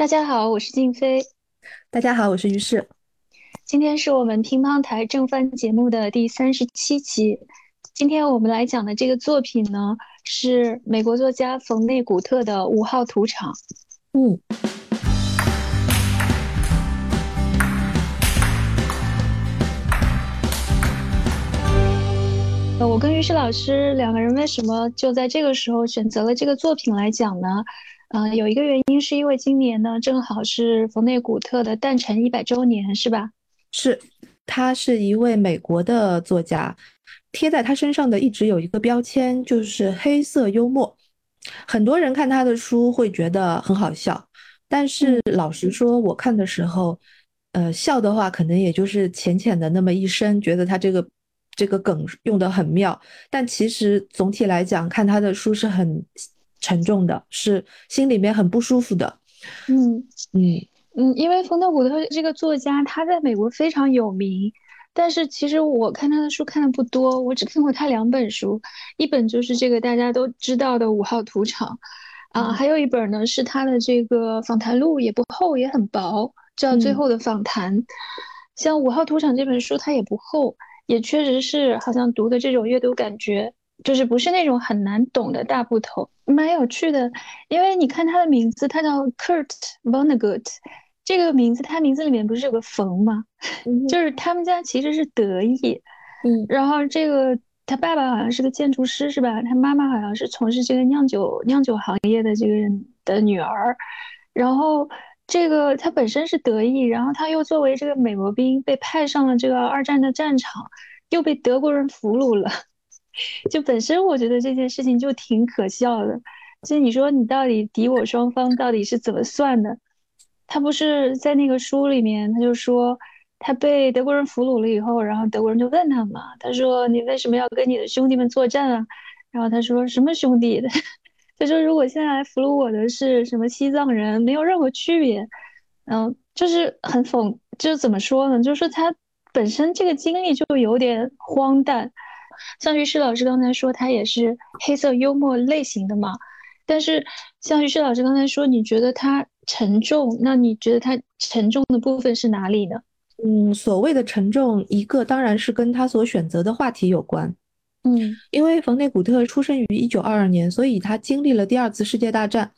大家好，我是静飞。大家好，我是于适。今天是我们乒乓台正番节目的第三十七期。今天我们来讲的这个作品呢，是美国作家冯内古特的《五号土场》。嗯。我跟于适老师两个人为什么就在这个时候选择了这个作品来讲呢？嗯，有一个原因是因为今年呢正好是冯内古特的诞辰一百周年，是吧？是，他是一位美国的作家，贴在他身上的一直有一个标签，就是黑色幽默。很多人看他的书会觉得很好笑，但是老实说，我看的时候，呃，笑的话可能也就是浅浅的那么一声，觉得他这个。这个梗用的很妙，但其实总体来讲，看他的书是很沉重的，是心里面很不舒服的。嗯嗯嗯，因为冯德古特这个作家他在美国非常有名，但是其实我看他的书看的不多，我只看过他两本书，一本就是这个大家都知道的《五号土场》，啊，还有一本呢是他的这个访谈录，也不厚也很薄，叫《最后的访谈》。像《五号土场》这本书，它也不厚。也确实是，好像读的这种阅读感觉，就是不是那种很难懂的大部头，蛮有趣的。因为你看他的名字，他叫 Kurt Vonnegut，这个名字他名字里面不是有个冯吗？就是他们家其实是德裔。嗯，然后这个他爸爸好像是个建筑师，是吧？他妈妈好像是从事这个酿酒酿酒行业的这个人的女儿，然后。这个他本身是德裔，然后他又作为这个美国兵被派上了这个二战的战场，又被德国人俘虏了。就本身我觉得这件事情就挺可笑的。就你说你到底敌我双方到底是怎么算的？他不是在那个书里面，他就说他被德国人俘虏了以后，然后德国人就问他嘛，他说你为什么要跟你的兄弟们作战啊？然后他说什么兄弟？他说：“如果现在来俘虏我的是什么西藏人，没有任何区别。嗯，就是很讽，就是怎么说呢？就是他本身这个经历就有点荒诞。像于适老师刚才说，他也是黑色幽默类型的嘛。但是像于适老师刚才说，你觉得他沉重？那你觉得他沉重的部分是哪里呢？嗯，所谓的沉重，一个当然是跟他所选择的话题有关。”嗯，因为冯内古特出生于一九二二年，所以他经历了第二次世界大战。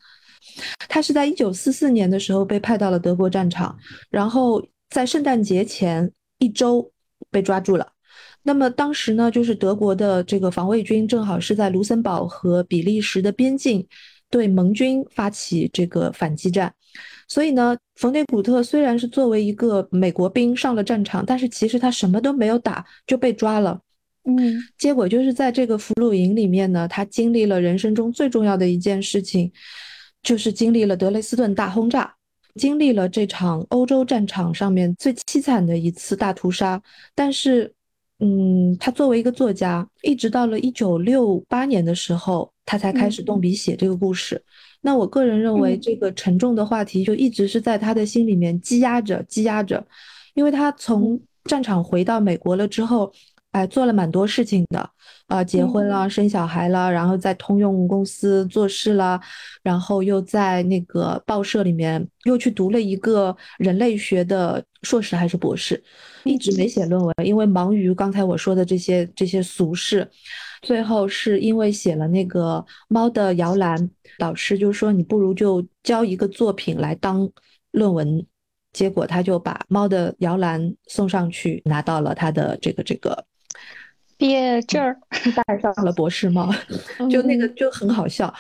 他是在一九四四年的时候被派到了德国战场，然后在圣诞节前一周被抓住了。那么当时呢，就是德国的这个防卫军正好是在卢森堡和比利时的边境对盟军发起这个反击战，所以呢，冯内古特虽然是作为一个美国兵上了战场，但是其实他什么都没有打就被抓了。嗯，结果就是在这个俘虏营里面呢，他经历了人生中最重要的一件事情，就是经历了德累斯顿大轰炸，经历了这场欧洲战场上面最凄惨的一次大屠杀。但是，嗯，他作为一个作家，一直到了一九六八年的时候，他才开始动笔写这个故事。那我个人认为，这个沉重的话题就一直是在他的心里面积压着，积压着，因为他从战场回到美国了之后。哎，做了蛮多事情的，啊，结婚了，生小孩了，然后在通用公司做事了，然后又在那个报社里面又去读了一个人类学的硕士还是博士，一直没写论文，因为忙于刚才我说的这些这些俗事。最后是因为写了那个《猫的摇篮》，导师就说你不如就交一个作品来当论文，结果他就把《猫的摇篮》送上去，拿到了他的这个这个。毕业证儿 戴上了博士帽，就那个就很好笑。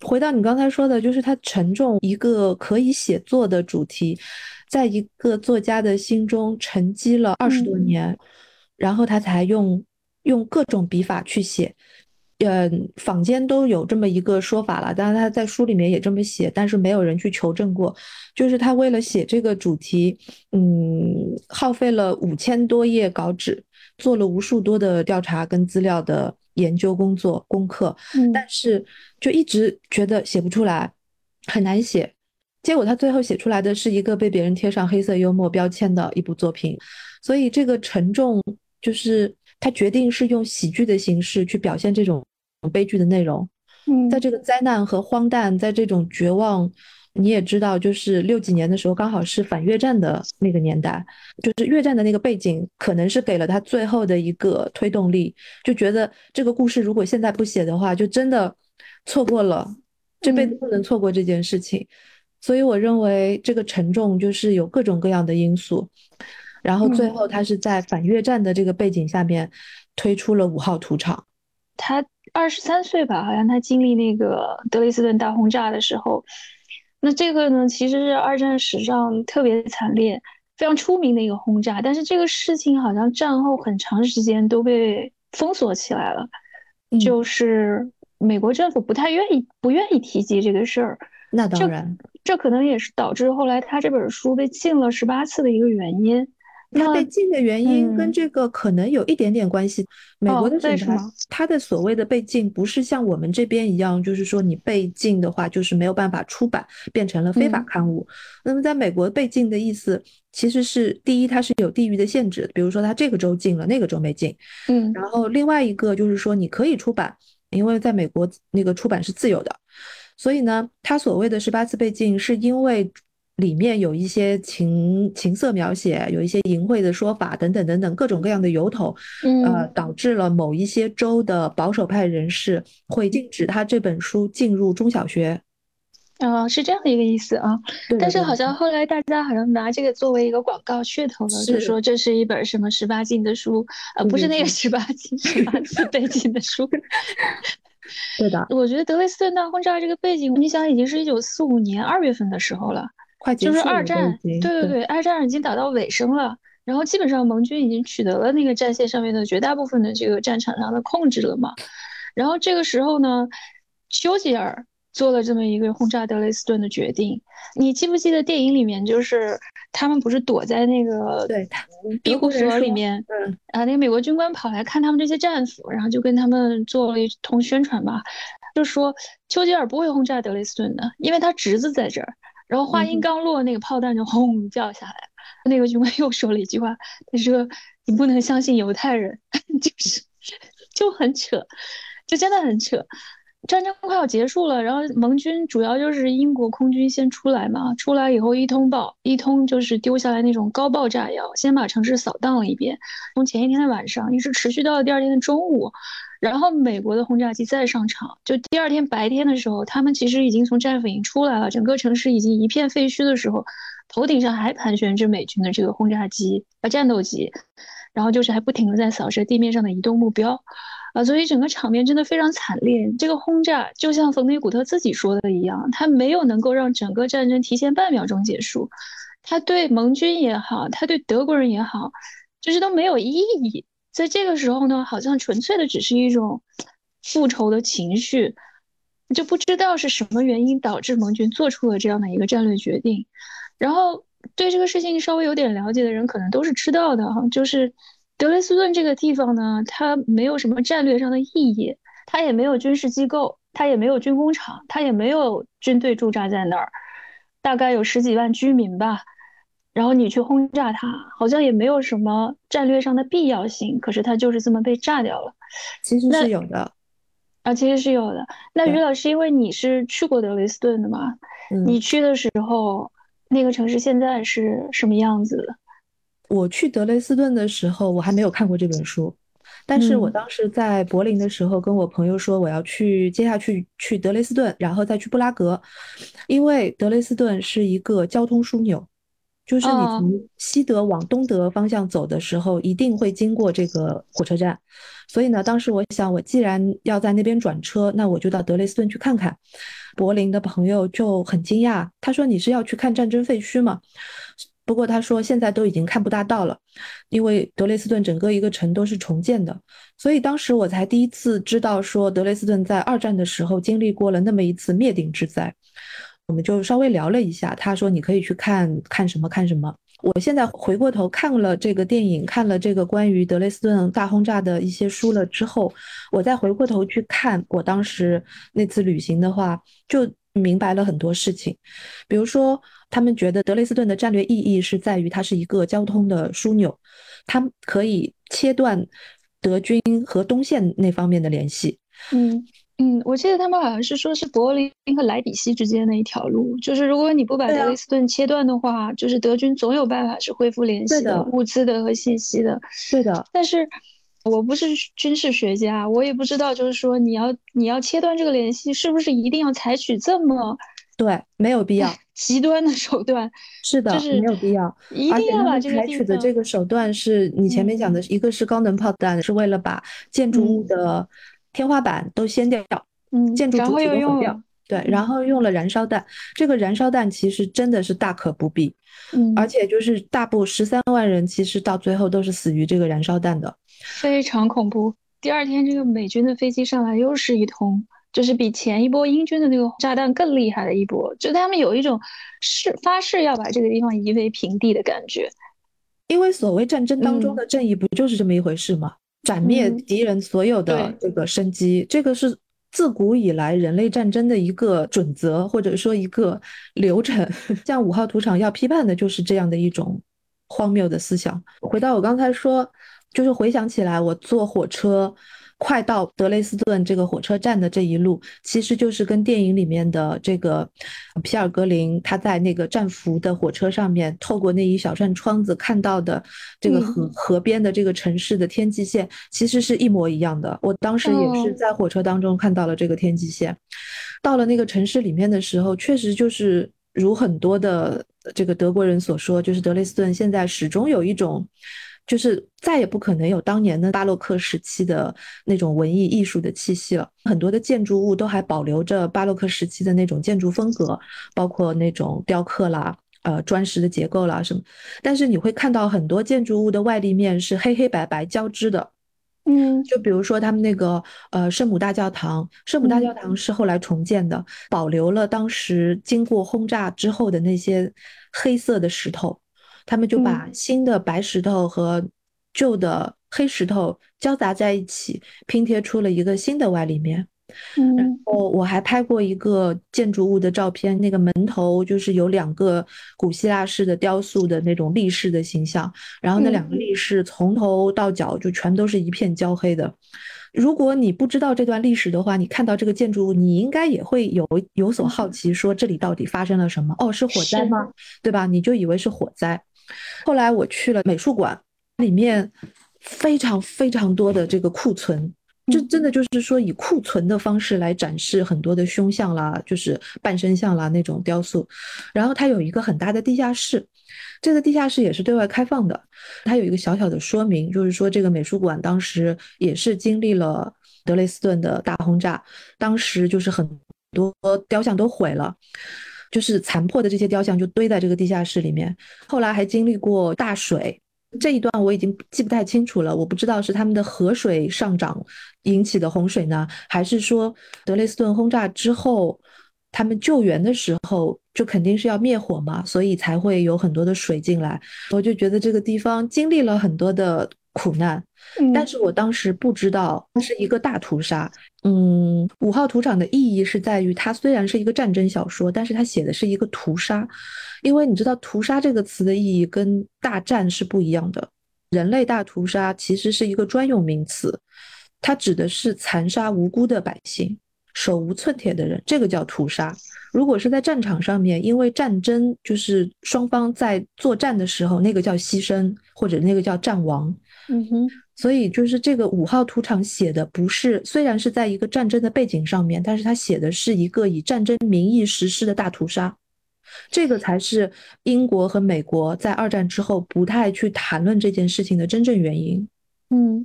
回到你刚才说的，就是他沉重一个可以写作的主题，在一个作家的心中沉积了二十多年，然后他才用用各种笔法去写。嗯，坊间都有这么一个说法了，当然他在书里面也这么写，但是没有人去求证过。就是他为了写这个主题，嗯，耗费了五千多页稿纸。做了无数多的调查跟资料的研究工作功课，但是就一直觉得写不出来，很难写。结果他最后写出来的是一个被别人贴上黑色幽默标签的一部作品。所以这个沉重，就是他决定是用喜剧的形式去表现这种悲剧的内容。嗯，在这个灾难和荒诞，在这种绝望你也知道，就是六几年的时候，刚好是反越战的那个年代，就是越战的那个背景，可能是给了他最后的一个推动力，就觉得这个故事如果现在不写的话，就真的错过了，这辈子不能错过这件事情。所以我认为这个沉重就是有各种各样的因素，然后最后他是在反越战的这个背景下面推出了五号屠场。他二十三岁吧，好像他经历那个德累斯顿大轰炸的时候。那这个呢，其实是二战史上特别惨烈、非常出名的一个轰炸。但是这个事情好像战后很长时间都被封锁起来了，就是美国政府不太愿意、不愿意提及这个事儿。那当然，这可能也是导致后来他这本书被禁了十八次的一个原因。它被禁的原因跟这个可能有一点点关系。美国的审查，它的所谓的被禁，不是像我们这边一样，就是说你被禁的话，就是没有办法出版，变成了非法刊物。那么在美国被禁的意思，其实是第一，它是有地域的限制，比如说它这个州禁了，那个州没禁。嗯。然后另外一个就是说，你可以出版，因为在美国那个出版是自由的，所以呢，它所谓的十八次被禁，是因为。里面有一些情情色描写，有一些淫秽的说法，等等等等，各种各样的由头，呃，导致了某一些州的保守派人士会禁止他这本书进入中小学。啊，是这样的一个意思啊。但是好像后来大家好像拿这个作为一个广告噱头了，就说这是一本什么十八禁的书，呃，不是那个十八禁十八禁背景的书。对的，我觉得德累斯顿大轰炸这个背景，你想已经是一九四五年二月份的时候了。就是二战，对对对，二战已经打到尾声了，然后基本上盟军已经取得了那个战线上面的绝大部分的这个战场上的控制了嘛。然后这个时候呢，丘吉尔做了这么一个轰炸德累斯顿的决定。你记不记得电影里面，就是他们不是躲在那个对庇护所里面，嗯啊，那个美国军官跑来看他们这些战俘，然后就跟他们做了一通宣传吧，就说丘吉尔不会轰炸德累斯顿的，因为他侄子在这儿。然后话音刚落，那个炮弹就轰掉下来了。那个军官又说了一句话，他说：“你不能相信犹太人。”就是就很扯，就真的很扯。战争快要结束了，然后盟军主要就是英国空军先出来嘛，出来以后一通爆，一通就是丢下来那种高爆炸药，先把城市扫荡了一遍。从前一天的晚上一直持续到了第二天的中午。然后美国的轰炸机再上场，就第二天白天的时候，他们其实已经从战俘营出来了，整个城市已经一片废墟的时候，头顶上还盘旋着美军的这个轰炸机啊战斗机，然后就是还不停的在扫射地面上的移动目标，啊，所以整个场面真的非常惨烈。这个轰炸就像冯内古特自己说的一样，他没有能够让整个战争提前半秒钟结束，他对盟军也好，他对德国人也好，就是都没有意义。在这个时候呢，好像纯粹的只是一种复仇的情绪，就不知道是什么原因导致盟军做出了这样的一个战略决定。然后对这个事情稍微有点了解的人，可能都是知道的哈，就是德累斯顿这个地方呢，它没有什么战略上的意义，它也没有军事机构，它也没有军工厂，它也没有军队驻扎在那儿，大概有十几万居民吧。然后你去轰炸它，好像也没有什么战略上的必要性，可是它就是这么被炸掉了。其实是有的，啊，其实是有的。那于老师，因为你是去过德累斯顿的嘛，你去的时候，那个城市现在是什么样子的？我去德累斯顿的时候，我还没有看过这本书，但是我当时在柏林的时候，跟我朋友说我要去接下去去德累斯顿，然后再去布拉格，因为德累斯顿是一个交通枢纽。就是你从西德往东德方向走的时候，一定会经过这个火车站。所以呢，当时我想，我既然要在那边转车，那我就到德累斯顿去看看。柏林的朋友就很惊讶，他说：“你是要去看战争废墟吗？”不过他说现在都已经看不大到了，因为德累斯顿整个一个城都是重建的。所以当时我才第一次知道，说德累斯顿在二战的时候经历过了那么一次灭顶之灾。我们就稍微聊了一下，他说你可以去看看什么看什么。我现在回过头看了这个电影，看了这个关于德累斯顿大轰炸的一些书了之后，我再回过头去看我当时那次旅行的话，就明白了很多事情。比如说，他们觉得德累斯顿的战略意义是在于它是一个交通的枢纽，它可以切断德军和东线那方面的联系。嗯。嗯，我记得他们好像是说是柏林和莱比锡之间的一条路，就是如果你不把德累斯顿切断的话，就是德军总有办法是恢复联系的，物资的和信息的。对的，但是我不是军事学家，我也不知道，就是说你要你要切断这个联系，是不是一定要采取这么对没有必要 极端的手段？是的，就是没有必要，一定要把这个采取的这个手段是你前面讲的，一个是高能炮弹，是为了把建筑物的。天花板都掀掉，嗯，建筑主体都毁掉，对，然后用了燃烧弹。这个燃烧弹其实真的是大可不必，嗯，而且就是大部十三万人，其实到最后都是死于这个燃烧弹的，非常恐怖。第二天，这个美军的飞机上来又是一通，就是比前一波英军的那个炸弹更厉害的一波，就他们有一种誓发誓要把这个地方夷为平地的感觉。因为所谓战争当中的正义，不就是这么一回事吗？斩灭敌人所有的这个生机，这个是自古以来人类战争的一个准则，或者说一个流程。像五号土场要批判的就是这样的一种荒谬的思想。回到我刚才说，就是回想起来，我坐火车。快到德累斯顿这个火车站的这一路，其实就是跟电影里面的这个皮尔格林他在那个战俘的火车上面，透过那一小扇窗子看到的这个河河边的这个城市的天际线，其实是一模一样的。我当时也是在火车当中看到了这个天际线。到了那个城市里面的时候，确实就是如很多的这个德国人所说，就是德累斯顿现在始终有一种。就是再也不可能有当年的巴洛克时期的那种文艺艺术的气息了。很多的建筑物都还保留着巴洛克时期的那种建筑风格，包括那种雕刻啦、呃砖石的结构啦什么。但是你会看到很多建筑物的外立面是黑黑白白交织的。嗯，就比如说他们那个呃圣母大教堂，圣母大教堂是后来重建的，保留了当时经过轰炸之后的那些黑色的石头。他们就把新的白石头和旧的黑石头交杂在一起，拼贴出了一个新的外立面。嗯，然后我还拍过一个建筑物的照片，那个门头就是有两个古希腊式的雕塑的那种立式的形象，然后那两个立式从头到脚就全都是一片焦黑的。如果你不知道这段历史的话，你看到这个建筑物，你应该也会有有所好奇，说这里到底发生了什么？哦，是火灾吗？对吧？你就以为是火灾。后来我去了美术馆，里面非常非常多的这个库存，这真的就是说以库存的方式来展示很多的胸像啦，就是半身像啦那种雕塑。然后它有一个很大的地下室，这个地下室也是对外开放的。它有一个小小的说明，就是说这个美术馆当时也是经历了德累斯顿的大轰炸，当时就是很多雕像都毁了。就是残破的这些雕像就堆在这个地下室里面，后来还经历过大水，这一段我已经记不太清楚了，我不知道是他们的河水上涨引起的洪水呢，还是说德累斯顿轰炸之后，他们救援的时候就肯定是要灭火嘛，所以才会有很多的水进来，我就觉得这个地方经历了很多的。苦难，但是我当时不知道它是一个大屠杀。嗯，五号土场的意义是在于，它虽然是一个战争小说，但是它写的是一个屠杀。因为你知道，屠杀这个词的意义跟大战是不一样的。人类大屠杀其实是一个专用名词，它指的是残杀无辜的百姓、手无寸铁的人，这个叫屠杀。如果是在战场上面，因为战争就是双方在作战的时候，那个叫牺牲，或者那个叫战亡。嗯哼，所以就是这个五号土场写的不是，虽然是在一个战争的背景上面，但是他写的是一个以战争名义实施的大屠杀，这个才是英国和美国在二战之后不太去谈论这件事情的真正原因。嗯，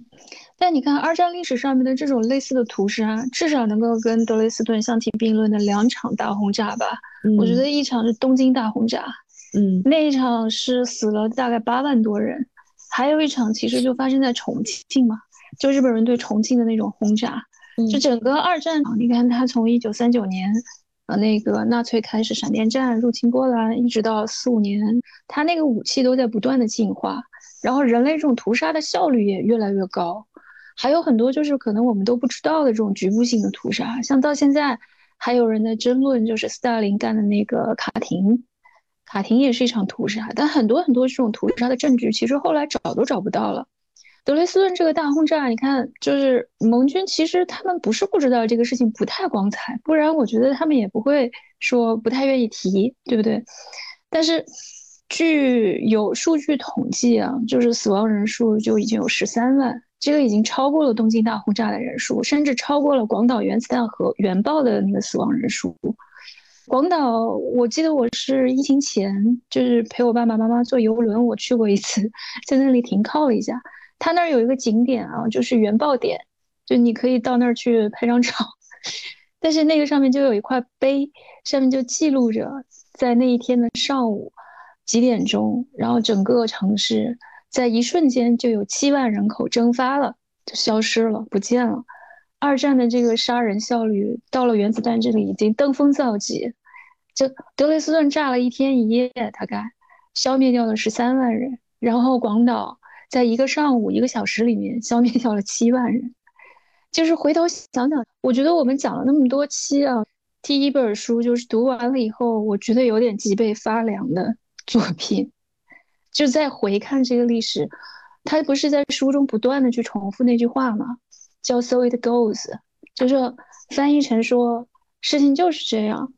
但你看二战历史上面的这种类似的屠杀，至少能够跟德累斯顿相提并论的两场大轰炸吧？我觉得一场是东京大轰炸，嗯，那一场是死了大概八万多人。还有一场其实就发生在重庆嘛，就日本人对重庆的那种轰炸，就整个二战，你看他从一九三九年，呃，那个纳粹开始闪电战入侵波兰，一直到四五年，他那个武器都在不断的进化，然后人类这种屠杀的效率也越来越高，还有很多就是可能我们都不知道的这种局部性的屠杀，像到现在还有人在争论，就是斯大林干的那个卡廷。卡廷也是一场屠杀，但很多很多这种屠杀的证据，其实后来找都找不到了。德累斯顿这个大轰炸，你看，就是盟军其实他们不是不知道这个事情不太光彩，不然我觉得他们也不会说不太愿意提，对不对？但是据有数据统计啊，就是死亡人数就已经有十三万，这个已经超过了东京大轰炸的人数，甚至超过了广岛原子弹和原爆的那个死亡人数。广岛，我记得我是疫情前就是陪我爸爸妈妈坐游轮，我去过一次，在那里停靠了一下。他那儿有一个景点啊，就是原爆点，就你可以到那儿去拍张照。但是那个上面就有一块碑，上面就记录着在那一天的上午几点钟，然后整个城市在一瞬间就有七万人口蒸发了，就消失了，不见了。二战的这个杀人效率到了原子弹这里已经登峰造极，就德累斯顿炸了一天一夜，大概消灭掉了十三万人，然后广岛在一个上午一个小时里面消灭掉了七万人。就是回头想想，我觉得我们讲了那么多期啊，第一本书就是读完了以后，我觉得有点脊背发凉的作品。就在回看这个历史，他不是在书中不断的去重复那句话吗？叫 “so it goes”，就是翻译成说事情就是这样。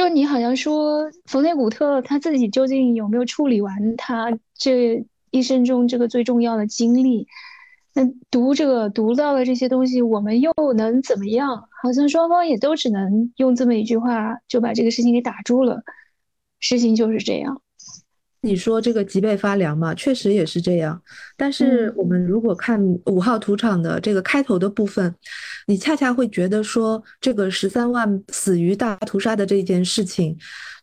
就你好像说冯内古特他自己究竟有没有处理完他这一生中这个最重要的经历？那读者读到了这些东西，我们又能怎么样？好像双方也都只能用这么一句话就把这个事情给打住了。事情就是这样。你说这个脊背发凉嘛，确实也是这样。但是我们如果看五号土场的这个开头的部分，你恰恰会觉得说，这个十三万死于大屠杀的这件事情，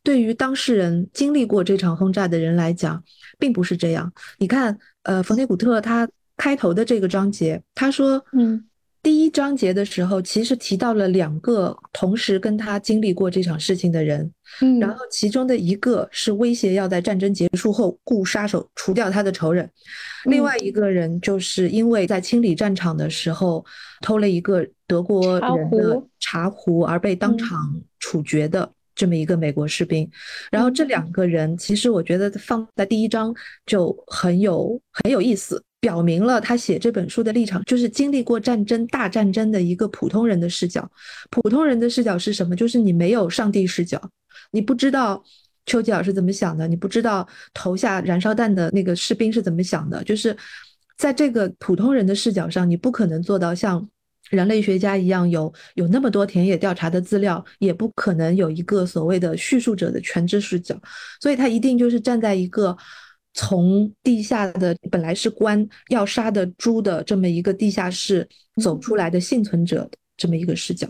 对于当事人经历过这场轰炸的人来讲，并不是这样。你看，呃，冯内古特他开头的这个章节，他说，嗯。第一章节的时候，其实提到了两个同时跟他经历过这场事情的人，嗯，然后其中的一个是威胁要在战争结束后雇杀手除掉他的仇人，另外一个人就是因为在清理战场的时候偷了一个德国人的茶壶而被当场处决的这么一个美国士兵。然后这两个人，其实我觉得放在第一章就很有很有意思。表明了他写这本书的立场，就是经历过战争、大战争的一个普通人的视角。普通人的视角是什么？就是你没有上帝视角，你不知道丘吉尔是怎么想的，你不知道投下燃烧弹的那个士兵是怎么想的。就是在这个普通人的视角上，你不可能做到像人类学家一样有有那么多田野调查的资料，也不可能有一个所谓的叙述者的全知视角。所以他一定就是站在一个。从地下的本来是关要杀的猪的这么一个地下室走出来的幸存者这么一个视角，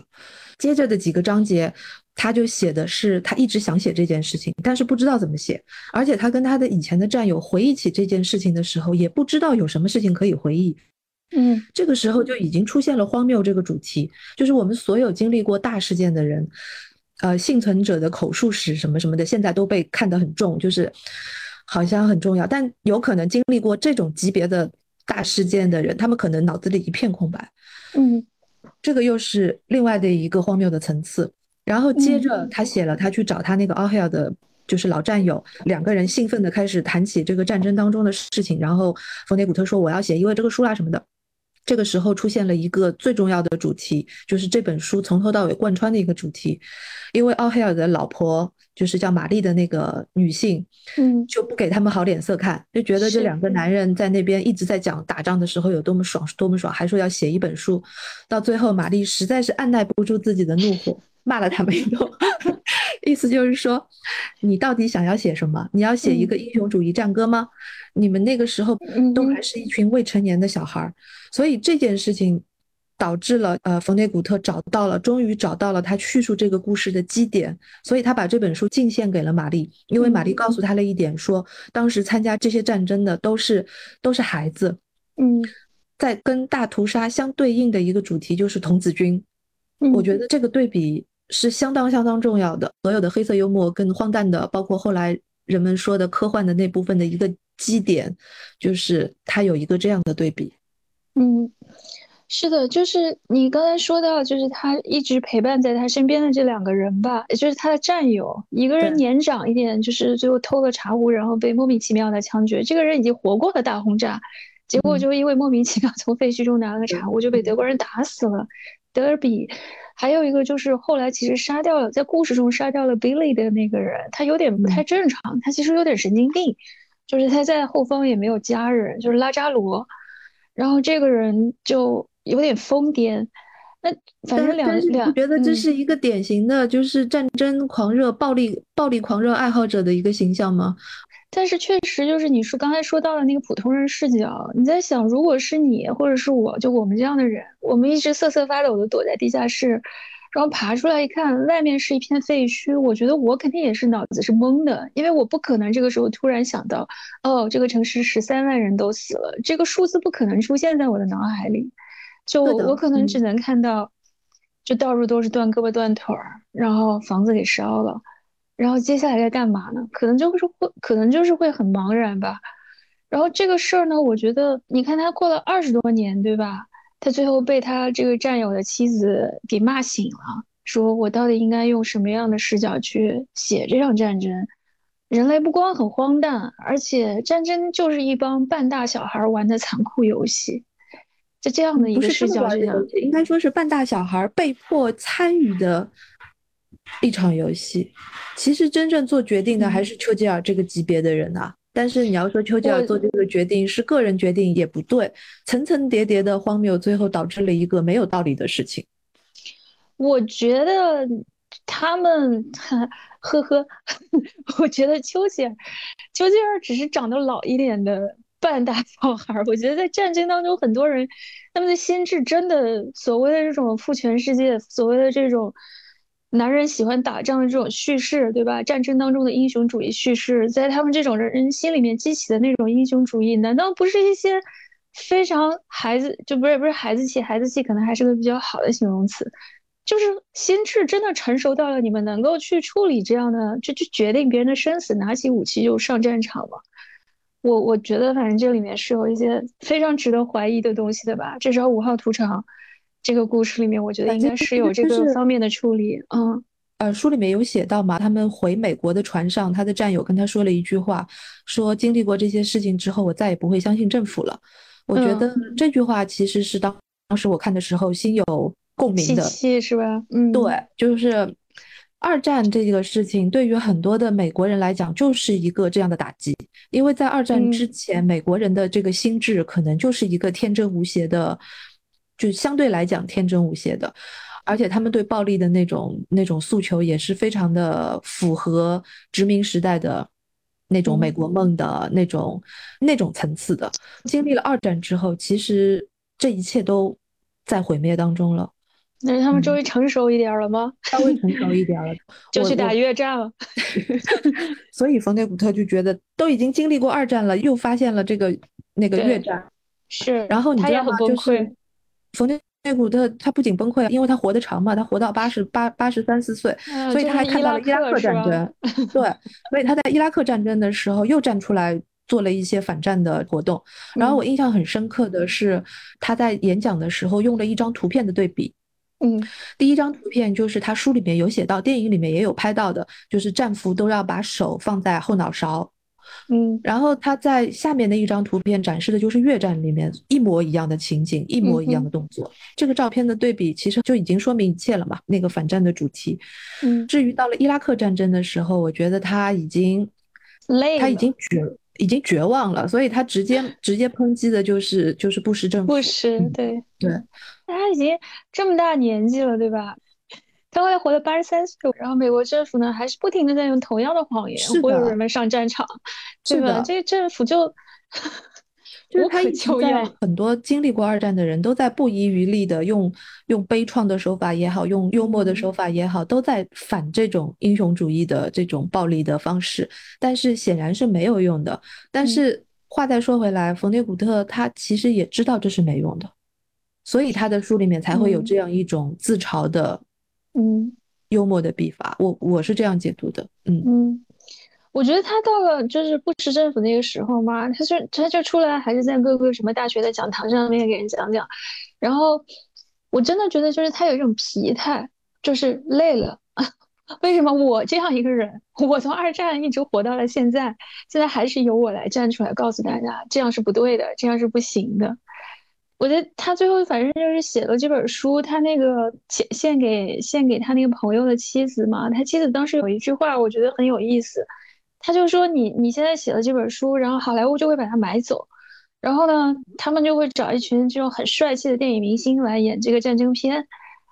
接着的几个章节，他就写的是他一直想写这件事情，但是不知道怎么写，而且他跟他的以前的战友回忆起这件事情的时候，也不知道有什么事情可以回忆。嗯，这个时候就已经出现了荒谬这个主题，就是我们所有经历过大事件的人，呃，幸存者的口述史什么什么的，现在都被看得很重，就是。好像很重要，但有可能经历过这种级别的大事件的人，他们可能脑子里一片空白。嗯，这个又是另外的一个荒谬的层次。然后接着他写了，他去找他那个奥黑尔的，就是老战友，两个人兴奋的开始谈起这个战争当中的事情。然后冯内古特说：“我要写因为这个书啦什么的。”这个时候出现了一个最重要的主题，就是这本书从头到尾贯穿的一个主题，因为奥黑尔的老婆。就是叫玛丽的那个女性，嗯，就不给他们好脸色看，就觉得这两个男人在那边一直在讲打仗的时候有多么爽，多么爽，还说要写一本书。到最后，玛丽实在是按耐不住自己的怒火，骂了他们一顿，意思就是说，你到底想要写什么？你要写一个英雄主义战歌吗？你们那个时候都还是一群未成年的小孩儿，所以这件事情。导致了，呃，冯内古特找到了，终于找到了他叙述这个故事的基点，所以他把这本书进献给了玛丽，因为玛丽告诉他了一点，说当时参加这些战争的都是都是孩子，嗯，在跟大屠杀相对应的一个主题就是童子军，我觉得这个对比是相当相当重要的，所有的黑色幽默跟荒诞的，包括后来人们说的科幻的那部分的一个基点，就是它有一个这样的对比，嗯。是的，就是你刚才说到，就是他一直陪伴在他身边的这两个人吧，也就是他的战友。一个人年长一点，就是最后偷了茶壶，然后被莫名其妙的枪决。这个人已经活过了大轰炸，结果就因为莫名其妙从废墟中拿了个茶壶，就被德国人打死了。德尔比，还有一个就是后来其实杀掉了，在故事中杀掉了 Billy 的那个人，他有点不太正常，他其实有点神经病，就是他在后方也没有家人，就是拉扎罗，然后这个人就有点疯癫。那反正两两，觉得这是一个典型的，就是战争狂热、暴力暴力狂热爱好者的一个形象吗？但是确实就是你说刚才说到的那个普通人视角，你在想，如果是你或者是我，就我们这样的人，我们一直瑟瑟发抖的躲在地下室，然后爬出来一看，外面是一片废墟，我觉得我肯定也是脑子是懵的，因为我不可能这个时候突然想到，哦，这个城市十三万人都死了，这个数字不可能出现在我的脑海里。就我可能只能看到，就到处都是断胳膊断腿儿，然后房子给烧了，然后接下来该干嘛呢？可能就是会，可能就是会很茫然吧。然后这个事儿呢，我觉得你看他过了二十多年，对吧？他最后被他这个战友的妻子给骂醒了，说我到底应该用什么样的视角去写这场战争？人类不光很荒诞，而且战争就是一帮半大小孩玩的残酷游戏。就这样的一个视角，应该说是半大小孩被迫参与的一场游戏。其实真正做决定的还是丘吉尔这个级别的人啊。但是你要说丘吉尔做这个决定是个人决定也不对，层层叠叠的荒谬，最后导致了一个没有道理的事情。我觉得他们，呵呵，我觉得丘吉尔，丘吉尔只是长得老一点的。半大小孩儿，我觉得在战争当中，很多人他们的心智真的所谓的这种父权世界，所谓的这种男人喜欢打仗的这种叙事，对吧？战争当中的英雄主义叙事，在他们这种人心里面激起的那种英雄主义，难道不是一些非常孩子就不是不是孩子气？孩子气可能还是个比较好的形容词，就是心智真的成熟到了你们能够去处理这样的，就去决定别人的生死，拿起武器就上战场吗？我我觉得，反正这里面是有一些非常值得怀疑的东西的吧。至少五号屠场这个故事里面，我觉得应该是有这个方面的处理。嗯，呃，书里面有写到嘛，他们回美国的船上，他的战友跟他说了一句话，说经历过这些事情之后，我再也不会相信政府了。我觉得这句话其实是当当时我看的时候心有共鸣的，是吧？嗯，对，就是。二战这个事情对于很多的美国人来讲就是一个这样的打击，因为在二战之前，美国人的这个心智可能就是一个天真无邪的，就相对来讲天真无邪的，而且他们对暴力的那种那种诉求也是非常的符合殖民时代的那种美国梦的那种那种层次的。经历了二战之后，其实这一切都在毁灭当中了。那是他们终于成熟一点了吗？稍微成熟一点了，就去打越战了。所以冯内古特就觉得都已经经历过二战了，又发现了这个那个越战，是。然后你知道吗？就是冯内古特他不仅崩溃，因为他活得长嘛，他活到八十八八十三四岁，所以他还看到了伊拉克战争。对，所以他在伊拉克战争的时候又站出来做了一些反战的活动。然后我印象很深刻的是他在演讲的时候用了一张图片的对比。嗯，第一张图片就是他书里面有写到，电影里面也有拍到的，就是战俘都要把手放在后脑勺。嗯，然后他在下面的一张图片展示的就是越战里面一模一样的情景，一模一样的动作。这个照片的对比其实就已经说明一切了嘛，那个反战的主题。嗯，至于到了伊拉克战争的时候，我觉得他已经累，他已经绝已经绝望了，所以他直接 直接抨击的就是就是布什政府。布什，对对。他已经这么大年纪了，对吧？他后来活到八十三岁，然后美国政府呢，还是不停的在用同样的谎言忽悠人们上战场，对吧？这个政府就 就是他以前很多经历过二战的人都在不遗余力的用用悲怆的手法也好，用幽默的手法也好，都在反这种英雄主义的这种暴力的方式，但是显然是没有用的。但是话再说回来，冯内古特他其实也知道这是没用的。所以他的书里面才会有这样一种自嘲的，嗯，幽默的笔法。我我是这样解读的，嗯嗯，我觉得他到了就是布什政府那个时候嘛，他就他就出来还是在各个什么大学的讲堂上面给人讲讲，然后我真的觉得就是他有一种疲态，就是累了，为什么我这样一个人，我从二战一直活到了现在，现在还是由我来站出来告诉大家，这样是不对的，这样是不行的。我觉得他最后反正就是写了这本书，他那个献献给献给他那个朋友的妻子嘛，他妻子当时有一句话，我觉得很有意思，他就说你你现在写了这本书，然后好莱坞就会把它买走，然后呢，他们就会找一群这种很帅气的电影明星来演这个战争片，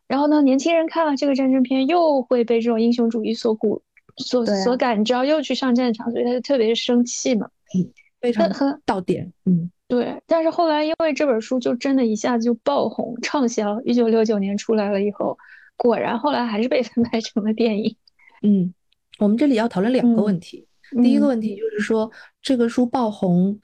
然后呢，年轻人看了这个战争片又会被这种英雄主义所鼓所所感召，又去上战场，所以他就特别生气嘛，嗯，非。常到点，嗯。对，但是后来因为这本书就真的一下子就爆红畅销，一九六九年出来了以后，果然后来还是被翻 拍成了电影。嗯，我们这里要讨论两个问题，第一个问题就是说这个书爆红。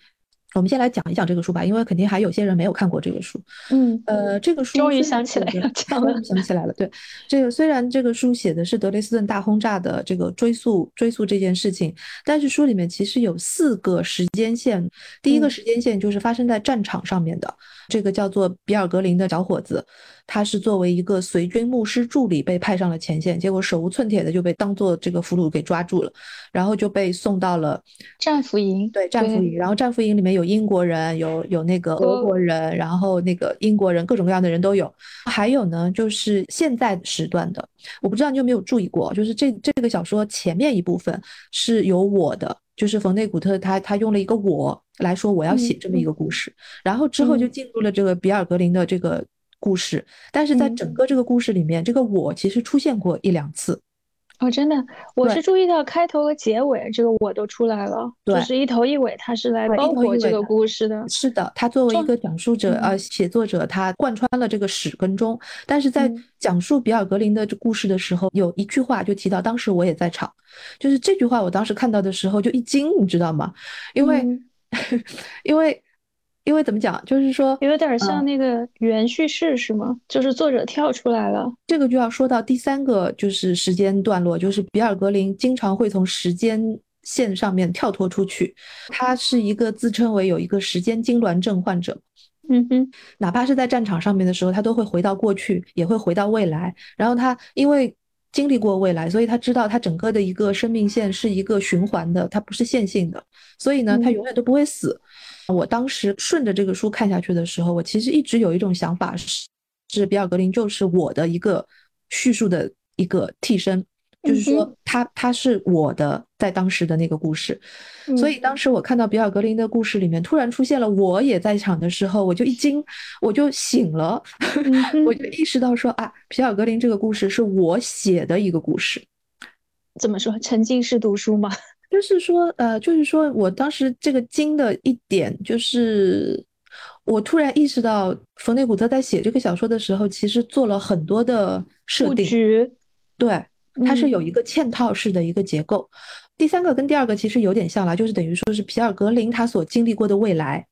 我们先来讲一讲这个书吧，因为肯定还有些人没有看过这个书。嗯，呃，这个书终于想起来了，终于想起来了。对，这个虽然这个书写的是德累斯顿大轰炸的这个追溯追溯这件事情，但是书里面其实有四个时间线。第一个时间线就是发生在战场上面的，这个叫做比尔格林的小伙子，他是作为一个随军牧师助理被派上了前线，结果手无寸铁的就被当做这个俘虏给抓住了，然后就被送到了战俘营。对，战俘营。然后战俘营里面有。英国人，有有那个俄国人，然后那个英国人，各种各样的人都有。还有呢，就是现在时段的，我不知道你有没有注意过，就是这这个小说前面一部分是有我的，就是冯内古特他他用了一个我来说我要写这么一个故事，然后之后就进入了这个比尔格林的这个故事，但是在整个这个故事里面，这个我其实出现过一两次。哦，真的，我是注意到开头和结尾这个我都出来了，就是一头一尾，他是来包括这个故事的。是的，他作为一个讲述者，呃，写作者，他贯穿了这个始跟终。但是在讲述比尔格林的这故事的时候，有一句话就提到，当时我也在场，就是这句话，我当时看到的时候就一惊，你知道吗？因为，因为。因为怎么讲，就是说有点像那个原叙事是吗？就是作者跳出来了，这个就要说到第三个，就是时间段落，就是比尔格林经常会从时间线上面跳脱出去。他是一个自称为有一个时间痉挛症患者，嗯哼，哪怕是在战场上面的时候，他都会回到过去，也会回到未来。然后他因为经历过未来，所以他知道他整个的一个生命线是一个循环的，它不是线性的，所以呢，他永远都不会死。我当时顺着这个书看下去的时候，我其实一直有一种想法是，是比尔格林就是我的一个叙述的一个替身，就是说他他是我的在当时的那个故事，所以当时我看到比尔格林的故事里面突然出现了我也在场的时候，我就一惊，我就醒了，我就意识到说啊，比尔格林这个故事是我写的一个故事，怎么说？沉浸式读书吗？就是说，呃，就是说我当时这个惊的一点，就是我突然意识到，冯内古特在写这个小说的时候，其实做了很多的设定，对，它是有一个嵌套式的一个结构。第三个跟第二个其实有点像了，就是等于说是皮尔格林他所经历过的未来，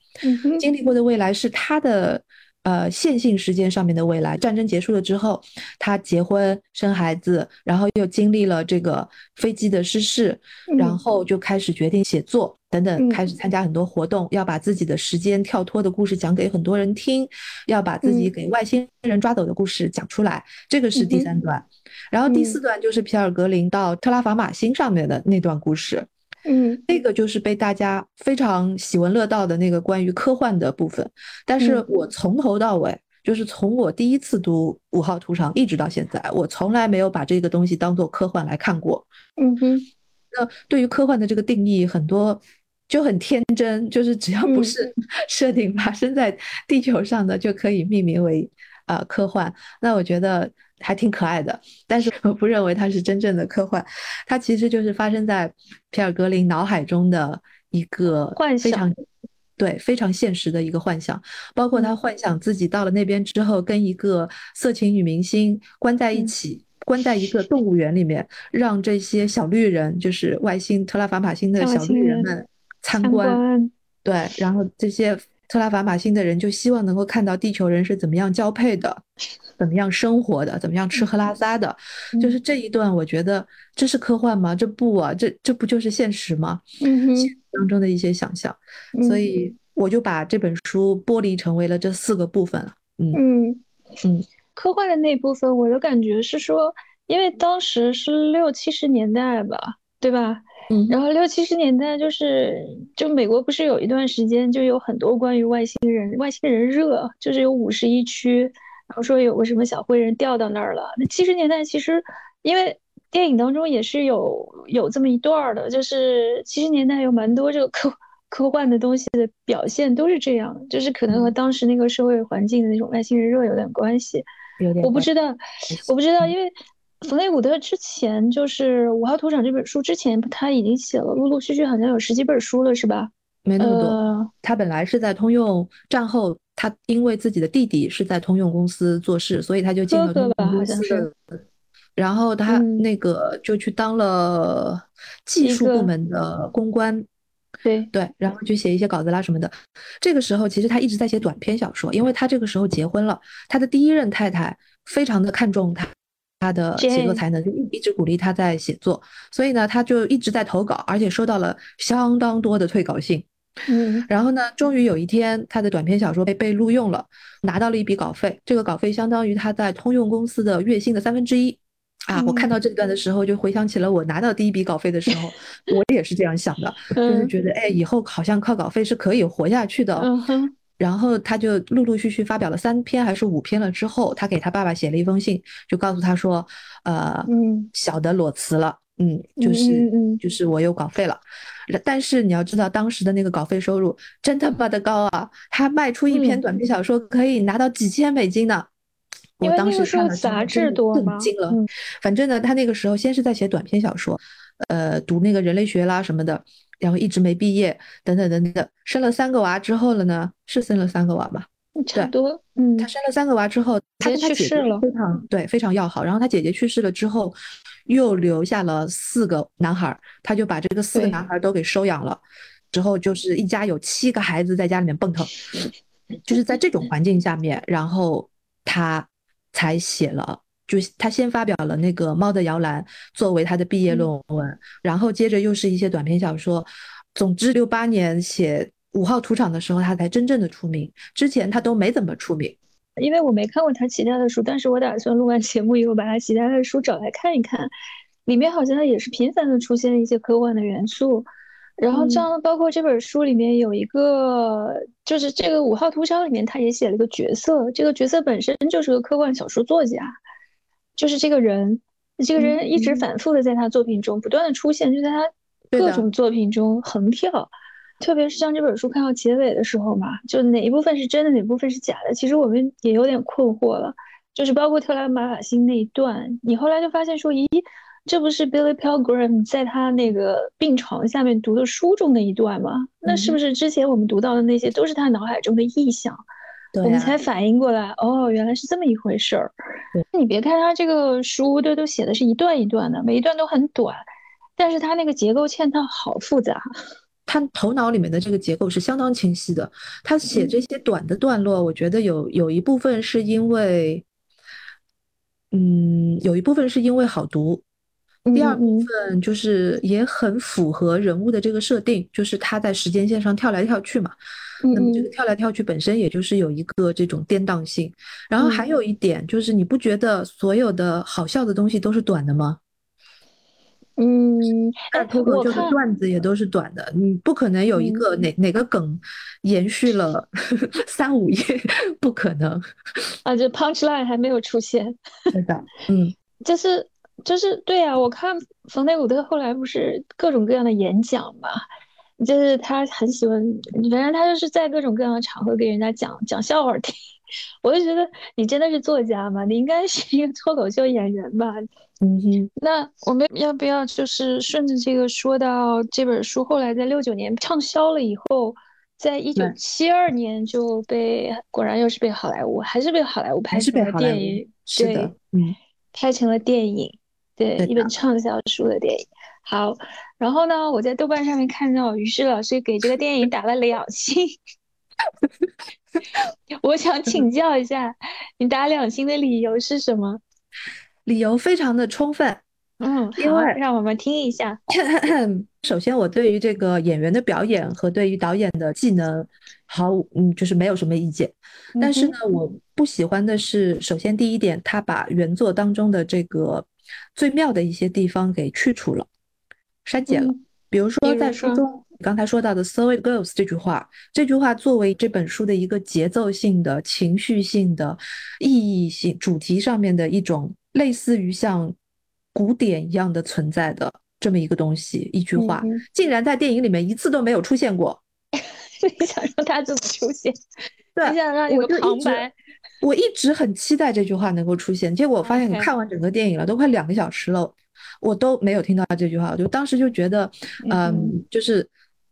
经历过的未来是他的。呃，线性时间上面的未来，战争结束了之后，他结婚生孩子，然后又经历了这个飞机的失事，然后就开始决定写作等等，开始参加很多活动，要把自己的时间跳脱的故事讲给很多人听，要把自己给外星人抓走的故事讲出来，这个是第三段。然后第四段就是皮尔格林到特拉法马星上面的那段故事。嗯，那个就是被大家非常喜闻乐道的那个关于科幻的部分，但是我从头到尾，就是从我第一次读五号图长一直到现在，我从来没有把这个东西当做科幻来看过。嗯哼，那对于科幻的这个定义，很多就很天真，就是只要不是 设定发生在地球上的，就可以命名为啊科幻。那我觉得。还挺可爱的，但是我不认为它是真正的科幻，它其实就是发生在皮尔格林脑海中的一个幻想，对，非常现实的一个幻想。包括他幻想自己到了那边之后，跟一个色情女明星关在一起，关在一个动物园里面，让这些小绿人，就是外星特拉法马星的小绿人们参观，对，然后这些。特拉法马星的人就希望能够看到地球人是怎么样交配的，怎么样生活的，怎么样吃喝拉撒的。就是这一段，我觉得这是科幻吗？这不啊，这这不就是现实吗？嗯现实当中的一些想象。所以我就把这本书剥离成为了这四个部分了。嗯嗯嗯，科幻的那部分，我的感觉是说。因为当时是六七十年代吧，对吧？嗯，然后六七十年代就是就美国不是有一段时间就有很多关于外星人外星人热，就是有五十一区，然后说有个什么小灰人掉到那儿了。那七十年代其实因为电影当中也是有有这么一段儿的，就是七十年代有蛮多这个科科幻的东西的表现都是这样，就是可能和当时那个社会环境的那种外星人热有点关系。有点我不知道，我不知道，嗯因为弗雷伍德之前就是《五号土场》这本书之前，他已经写了，陆陆续续好像有十几本书了，是吧？没那么多。呃，他本来是在通用，战后他因为自己的弟弟是在通用公司做事，所以他就进了通用公司。然后他嗯那个就去当了技术部门的公关，对，对，然后去写一些稿子啦什么的。这个时候其实他一直在写短篇小说，因为他这个时候结婚了，他的第一任太太非常的看重他。他的写作才能就一一直鼓励他在写作，所以呢，他就一直在投稿，而且收到了相当多的退稿信。嗯。然后呢，终于有一天，他的短篇小说被被录用了，拿到了一笔稿费。这个稿费相当于他在通用公司的月薪的三分之一。啊，我看到这段的时候，就回想起了我拿到第一笔稿费的时候，我也是这样想的，就是嗯。觉得，哎，以后好像靠稿费是可以活下去的然后他就陆陆续续发表了三篇还是五篇了之后，他给他爸爸写了一封信，就告诉他说，呃，嗯。小的裸辞了，嗯，就嗯是就是我有稿费了，但是你要知道当时的那个稿费收入真他妈的高啊，他卖出一篇嗯短篇小说可以拿到几千美金呢。我当时看了杂志多嘛震惊了嗯。反正呢，他那个时候先是在写短篇小说，呃，读那个人类学啦什么的，然后一直没毕业，等等等等。生了三个娃之后了呢，是生了三个娃吧？差不多，嗯他生了三个娃之后，他姐跟他姐姐去世了非常对非常要好。然后他姐姐去世了之后，又留下了四个男孩儿，他就把这个四个男孩儿都给收养了。之后就是一家有七个孩子在家里面蹦 腾，就是在这种环境下面，然后他才写了。就是他先发表了那个《猫的摇篮》作为他的毕业嗯论文，然后接着又是一些短篇小说。总之，六八年写《五号土场》的时候，他才真正的出名，之前他都没怎么出名。因为我没看过他其他的书，但是我打算录完节目以后把他其他的书找来看一看，里面好像也是频繁的出现一些科幻的元素。然后这样，包括这本书里面有一个，就是这个五号图场里面，他也写了一个角色，这个角色本身就是个科幻小说作家，就是这个人，这个人一直嗯反复的在他作品中不断的出现，就在他各种作品中横跳。特别是像这本书看到结尾的时候嘛，就哪一部分是真的，哪部分是假的，其实我们也有点困惑了。就是包括特拉马法辛那一段，你后来就发现说，咦，这不是 Billy Pilgrim 在他那个病床下面读的书中的一段吗？那是不是之前我们读到的那些都是他脑海中的臆想？对啊我们才反应过来，哦，原来是这么一回事儿。你别看他这个书，这都写的是一段一段的，每一段都很短，但是他那个结构嵌套好复杂。他头脑里面的这个结构是相当清晰的。他写嗯这些短的段落，我觉得有有一部分是因为，嗯，有一部分是因为好读。第二部分就是也很符合人物的这个设定，就是他在时间线上跳来跳去嘛。嗯那么这嗯个跳来跳去本身也就是有一个这种颠宕性。然后还嗯有一点就是，你不觉得所有的好笑的东西都是短的吗？嗯，哎那，脱口秀的段子也都是短的，你不可能有一嗯个哪哪个梗延续了 三五页，不可能。啊，就 punch line 还没有出现。是的，嗯，就是就是对啊，我看冯内古特后来不是各种各样的演讲嘛，就是他很喜欢，反正他就是在各种各样的场合给人家讲讲笑话听。我就觉得你真的是作家吗？你应该是一个 脱口秀演员吧？嗯哼，那我们要不要就是顺着这个说到这本书后来在六九年畅销了以后，在一九七二年就被果然又是被好莱坞，还是被好莱坞拍成了电影，对是的，嗯，拍成了电影，对，对一本畅销书的电影。好，然后呢，我在豆瓣上面看到于适老师给这个电影打了两星，我想请教一下，你打两星的理由是什么？理由非常的充分。嗯，好，因为让我们听一下。首先，我对于这个演员的表演和对于导演的技能毫无，嗯，就是没有什么意见。但是嗯呢，我不喜欢的是，首先第一点，他把原作当中的这个最妙的一些地方给去除了、删减了。比如说在书中刚才说到的 “so it goes” 这句话，这句话作为这本书的一个节奏性的、情绪性的、意义性、主题上面的一种类似于像古典一样的存在的这么一个东西，一句话，竟然在电影里面一次都没有出现过。你想让它怎么出现？对，你想让有个旁白。我一直很期待这句话能够出现，结果我发现你看完整个电影了，都快两个小时了，我都没有听到这句话。我就当时就觉得，嗯，就是，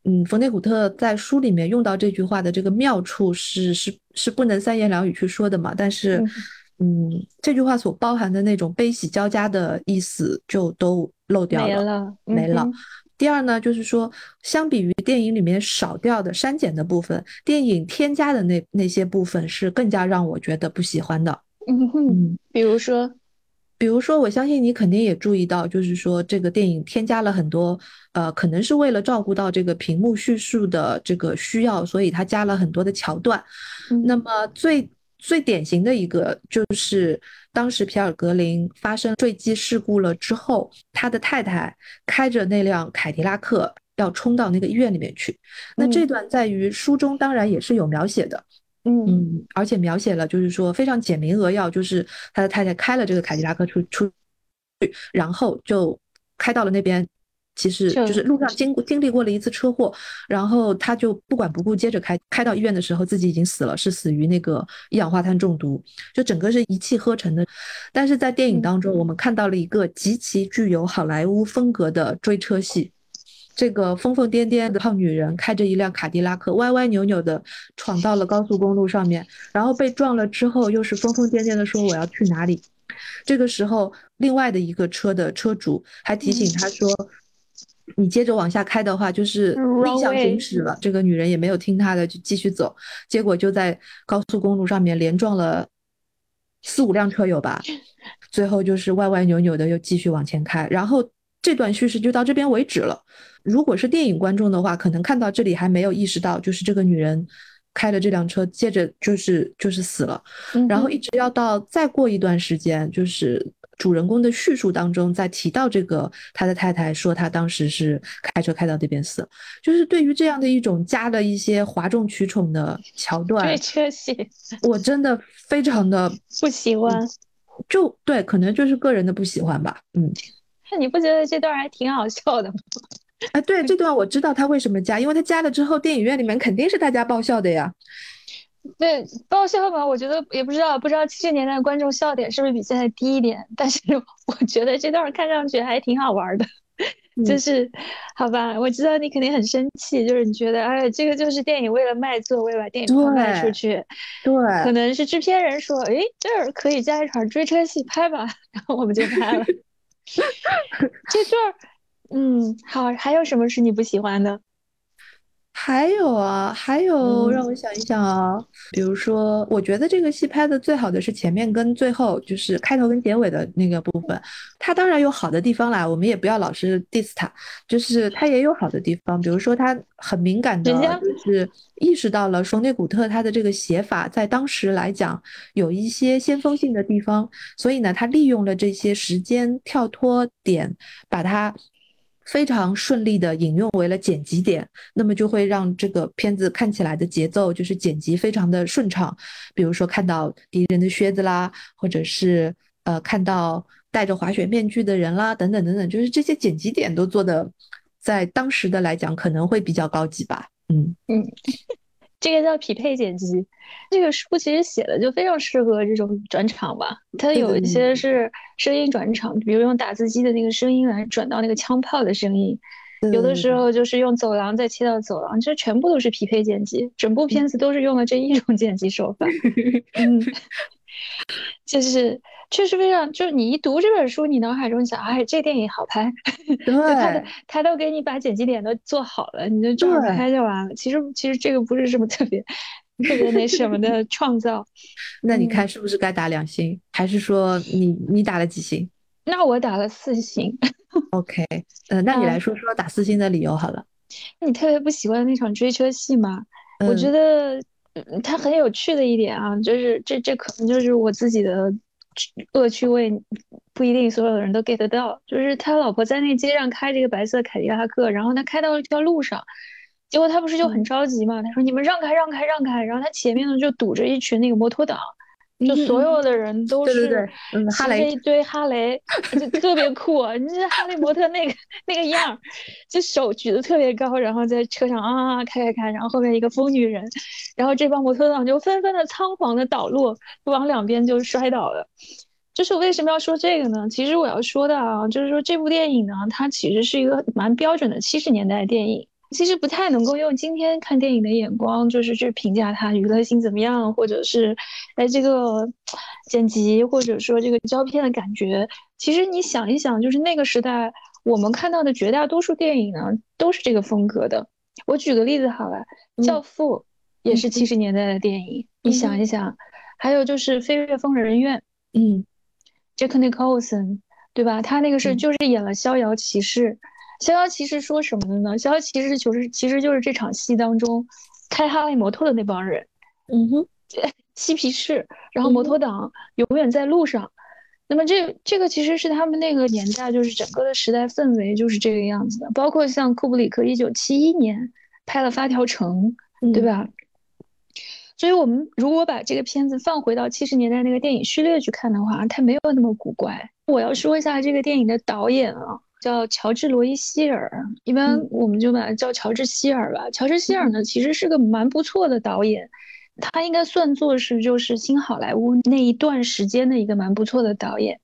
嗯，冯内古特在书里面用到这句话的这个妙处是是是不能三言两语去说的嘛。但是，嗯，这句话所包含的那种悲喜交加的意思就都漏掉了，没了。第二呢，就是说，相比于电影里面少掉的、删减的部分，电影添加的那那些部分是更加让我觉得不喜欢的。嗯哼，比如说，比如说，我相信你肯定也注意到，就是说，这个电影添加了很多，呃，可能是为了照顾到这个屏幕叙述的这个需要，所以它加了很多的桥段。那么最最典型的一个就是，当时皮尔格林发生坠机事故了之后，他的太太开着那辆凯迪拉克要冲到那个医院里面去。那这段在于书中当然也是有描写的，嗯，而且描写了就是说非常简明扼要，就是他的太太开了这个凯迪拉克出出去，然后就开到了那边。其实就是路上经过经历过了一次车祸，然后他就不管不顾，接着开开到医院的时候，自己已经死了，是死于那个一氧化碳中毒，就整个是一气呵成的。但是在电影当中，我们看到了一个极其具有好莱坞风格的追车戏，这个疯疯癫癫的胖女人开着一辆卡迪拉克，歪歪扭扭的闯到了高速公路上面，然后被撞了之后，又是疯疯癫癫的说我要去哪里。这个时候，另外的一个车的车主还提醒他说。你接着往下开的话，就是逆向行驶了。这个女人也没有听他的，就继续走。结果就在高速公路上面连撞了四五辆车有吧？最后就是歪歪扭扭的又继续往前开。然后这段叙事就到这边为止了。如果是电影观众的话，可能看到这里还没有意识到，就是这个女人开了这辆车，接着就是就是死了。然后一直要到再过一段时间，就是。主人公的叙述当中，在提到这个他的太太说他当时是开车开到那边死，就是对于这样的一种加了一些哗众取宠的桥段，对车戏，我真的非常的不喜欢。就对，可能就是个人的不喜欢吧。嗯，那你不觉得这段还挺好笑的吗？哎，对，这段我知道他为什么加，因为他加了之后，电影院里面肯定是大家爆笑的呀。对爆笑嘛，我觉得也不知道，不知道七十年代观众笑点是不是比现在低一点？但是 我觉得这段看上去还挺好玩的，就是好吧，我知道你肯定很生气，就是你觉得哎，这个就是电影为了卖座，为了把电影票卖出去，对，可能是制片人说，哎，这儿可以加一场追车戏拍吧，然后我们就拍了。这段，嗯，好，还有什么是你不喜欢的？还有啊，还有让我想一想啊，比如说，我觉得这个戏拍的最好的是前面跟最后，就是开头跟结尾的那个部分。它当然有好的地方啦，我们也不要老是 diss 它，就是它也有好的地方。比如说，它很敏感的，就是意识到了说内古特他的这个写法在当时来讲有一些先锋性的地方，所以呢，他利用了这些时间跳脱点，把它。非常顺利的引用为了剪辑点，那么就会让这个片子看起来的节奏就是剪辑非常的顺畅。比如说看到敌人的靴子啦，或者是呃看到戴着滑雪面具的人啦，等等等等，就是这些剪辑点都做的，在当时的来讲可能会比较高级吧。嗯嗯。这个叫匹配剪辑，这个书其实写的就非常适合这种转场吧。它有一些是声音转场，比如用打字机的那个声音来转到那个枪炮的声音，有的时候就是用走廊再切到走廊，这全部都是匹配剪辑。整部片子都是用了这一种剪辑手法。嗯，就是。确实非常，就是你一读这本书，你脑海中想，哎，这电影好拍，对，他的他都给你把剪辑点都做好了，你就照着拍就完了。其实其实这个不是什么特别特别那什么的创造。那你看是不是该打两星？还是说你你打了几星？那我打了四星。OK，呃，那你来说说打四星的理由好了。你特别不喜欢那场追车戏吗？我觉得它很有趣的一点啊，就是这这可能就是我自己的。恶趣味不一定所有的人都 get 到。就是他老婆在那街上开这个白色凯迪拉克，然后他开到了一条路上，结果他不是就很着急嘛？他说：“你们让开，让开，让开！”然后他前面呢就堵着一群那个摩托党。就所有的人都是哈雷一堆哈雷，就特别酷。你这哈雷模特那个那个样，就手举得特别高，然后在车上啊开开开，然后后面一个疯女人，然后这帮模特党就纷纷的仓皇的倒落，往两边就摔倒了。就是为什么要说这个呢？其实我要说的啊，就是说这部电影呢，它其实是一个蛮标准的七十年代电影。其实不太能够用今天看电影的眼光，就是去评价它娱乐性怎么样，或者是，哎，这个剪辑或者说这个胶片的感觉。其实你想一想，就是那个时代我们看到的绝大多数电影呢，都是这个风格的。我举个例子好了，《教父》也是七十年代的电影，你想一想。还有就是《飞越疯人院》，嗯，Jack Nicholson，对吧？他那个是就是演了《逍遥骑士》。逍遥骑士说什么的呢？逍遥骑士就是其实就是这场戏当中开哈雷摩托的那帮人，嗯哼，嬉皮士，然后摩托党永远在路上。那么这这个其实是他们那个年代，就是整个的时代氛围就是这个样子的。包括像库布里克一九七一年拍了《发条城》，对吧？所以我们如果把这个片子放回到七十年代那个电影序列去看的话，它没有那么古怪。我要说一下这个电影的导演啊。叫乔治·罗伊希尔，一般我们就把它叫乔治·希尔吧。乔治·希尔呢，其实是个蛮不错的导演，他应该算作是就是新好莱坞那一段时间的一个蛮不错的导演。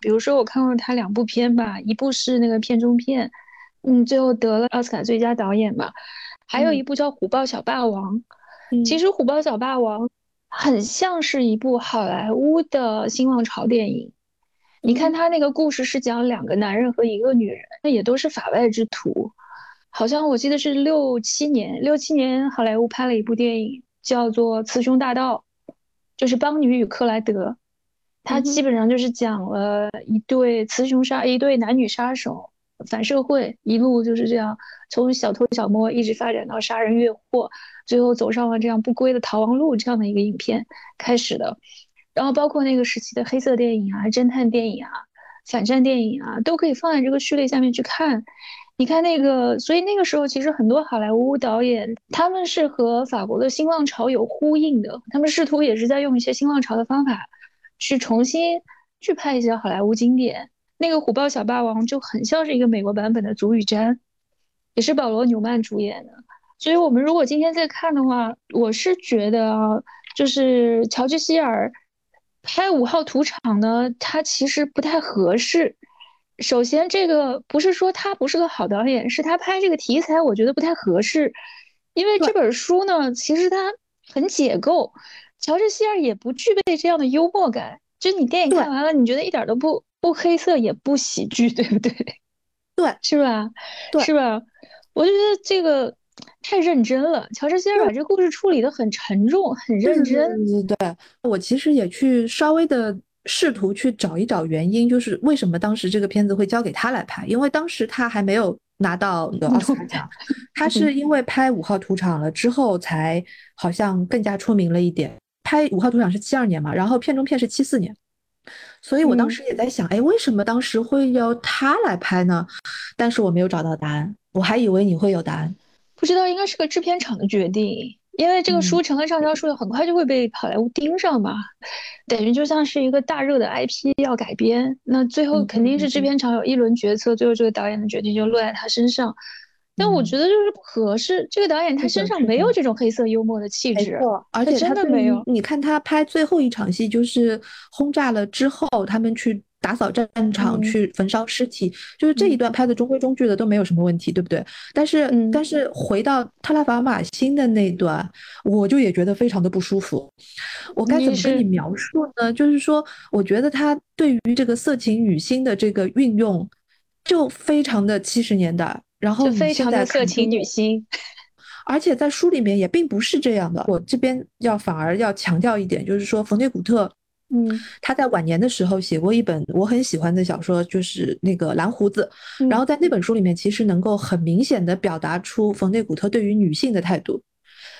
比如说我看过他两部片吧，一部是那个片中片，嗯，最后得了奥斯卡最佳导演吧。还有一部叫《虎豹小霸王》，其实《虎豹小霸王》很像是一部好莱坞的新浪潮电影。你看他那个故事是讲两个男人和一个女人，那也都是法外之徒。好像我记得是六七年，六七年好莱坞拍了一部电影，叫做《雌雄大盗》，就是邦女与克莱德。他基本上就是讲了一对雌雄杀，一对男女杀手，反社会，一路就是这样从小偷小摸一直发展到杀人越货，最后走上了这样不归的逃亡路这样的一个影片开始的。然后包括那个时期的黑色电影啊、侦探电影啊、反战电影啊，都可以放在这个序列下面去看。你看那个，所以那个时候其实很多好莱坞导演他们是和法国的新浪潮有呼应的，他们试图也是在用一些新浪潮的方法去重新去拍一些好莱坞经典。那个《虎豹小霸王》就很像是一个美国版本的《足与瞻》，也是保罗纽曼主演的。所以我们如果今天再看的话，我是觉得啊，就是乔治希尔。拍五号土场呢，它其实不太合适。首先，这个不是说他不是个好导演，是他拍这个题材我觉得不太合适。因为这本书呢，其实它很解构，乔治希尔也不具备这样的幽默感。就你电影看完了，你觉得一点都不不黑色，也不喜剧，对不对？对，是吧？对，是吧？我就觉得这个。太认真了，乔治希尔把这个故事处理的很沉重，很认真。对，我其实也去稍微的试图去找一找原因，就是为什么当时这个片子会交给他来拍？因为当时他还没有拿到那个奥斯卡奖，他是因为拍五号屠场了之后才好像更加出名了一点。拍五号屠场是七二年嘛，然后片中片是七四年，所以我当时也在想，哎，为什么当时会要他来拍呢？但是我没有找到答案，我还以为你会有答案。不知道应该是个制片厂的决定，因为这个书成了畅销书，很快就会被好莱坞盯上嘛，等于就像是一个大热的 IP 要改编，那最后肯定是制片厂有一轮决策，最后这个导演的决定就落在他身上。但我觉得就是不合适，这个导演他身上没有这种黑色幽默的气质，而且真的没有。你看他拍最后一场戏，就是轰炸了之后，他们去。打扫战场，去焚烧尸体，就是这一段拍的中规中矩的，都没有什么问题，对不对？但是，但是回到特拉法马辛的那段，我就也觉得非常的不舒服。我该怎么跟你描述呢？就是说，我觉得他对于这个色情女星的这个运用，就非常的七十年代，然后非常的色情女星，而且在书里面也并不是这样的。我这边要反而要强调一点，就是说冯内古特。嗯，他在晚年的时候写过一本我很喜欢的小说，就是那个《蓝胡子》。然后在那本书里面，其实能够很明显的表达出冯内古特对于女性的态度。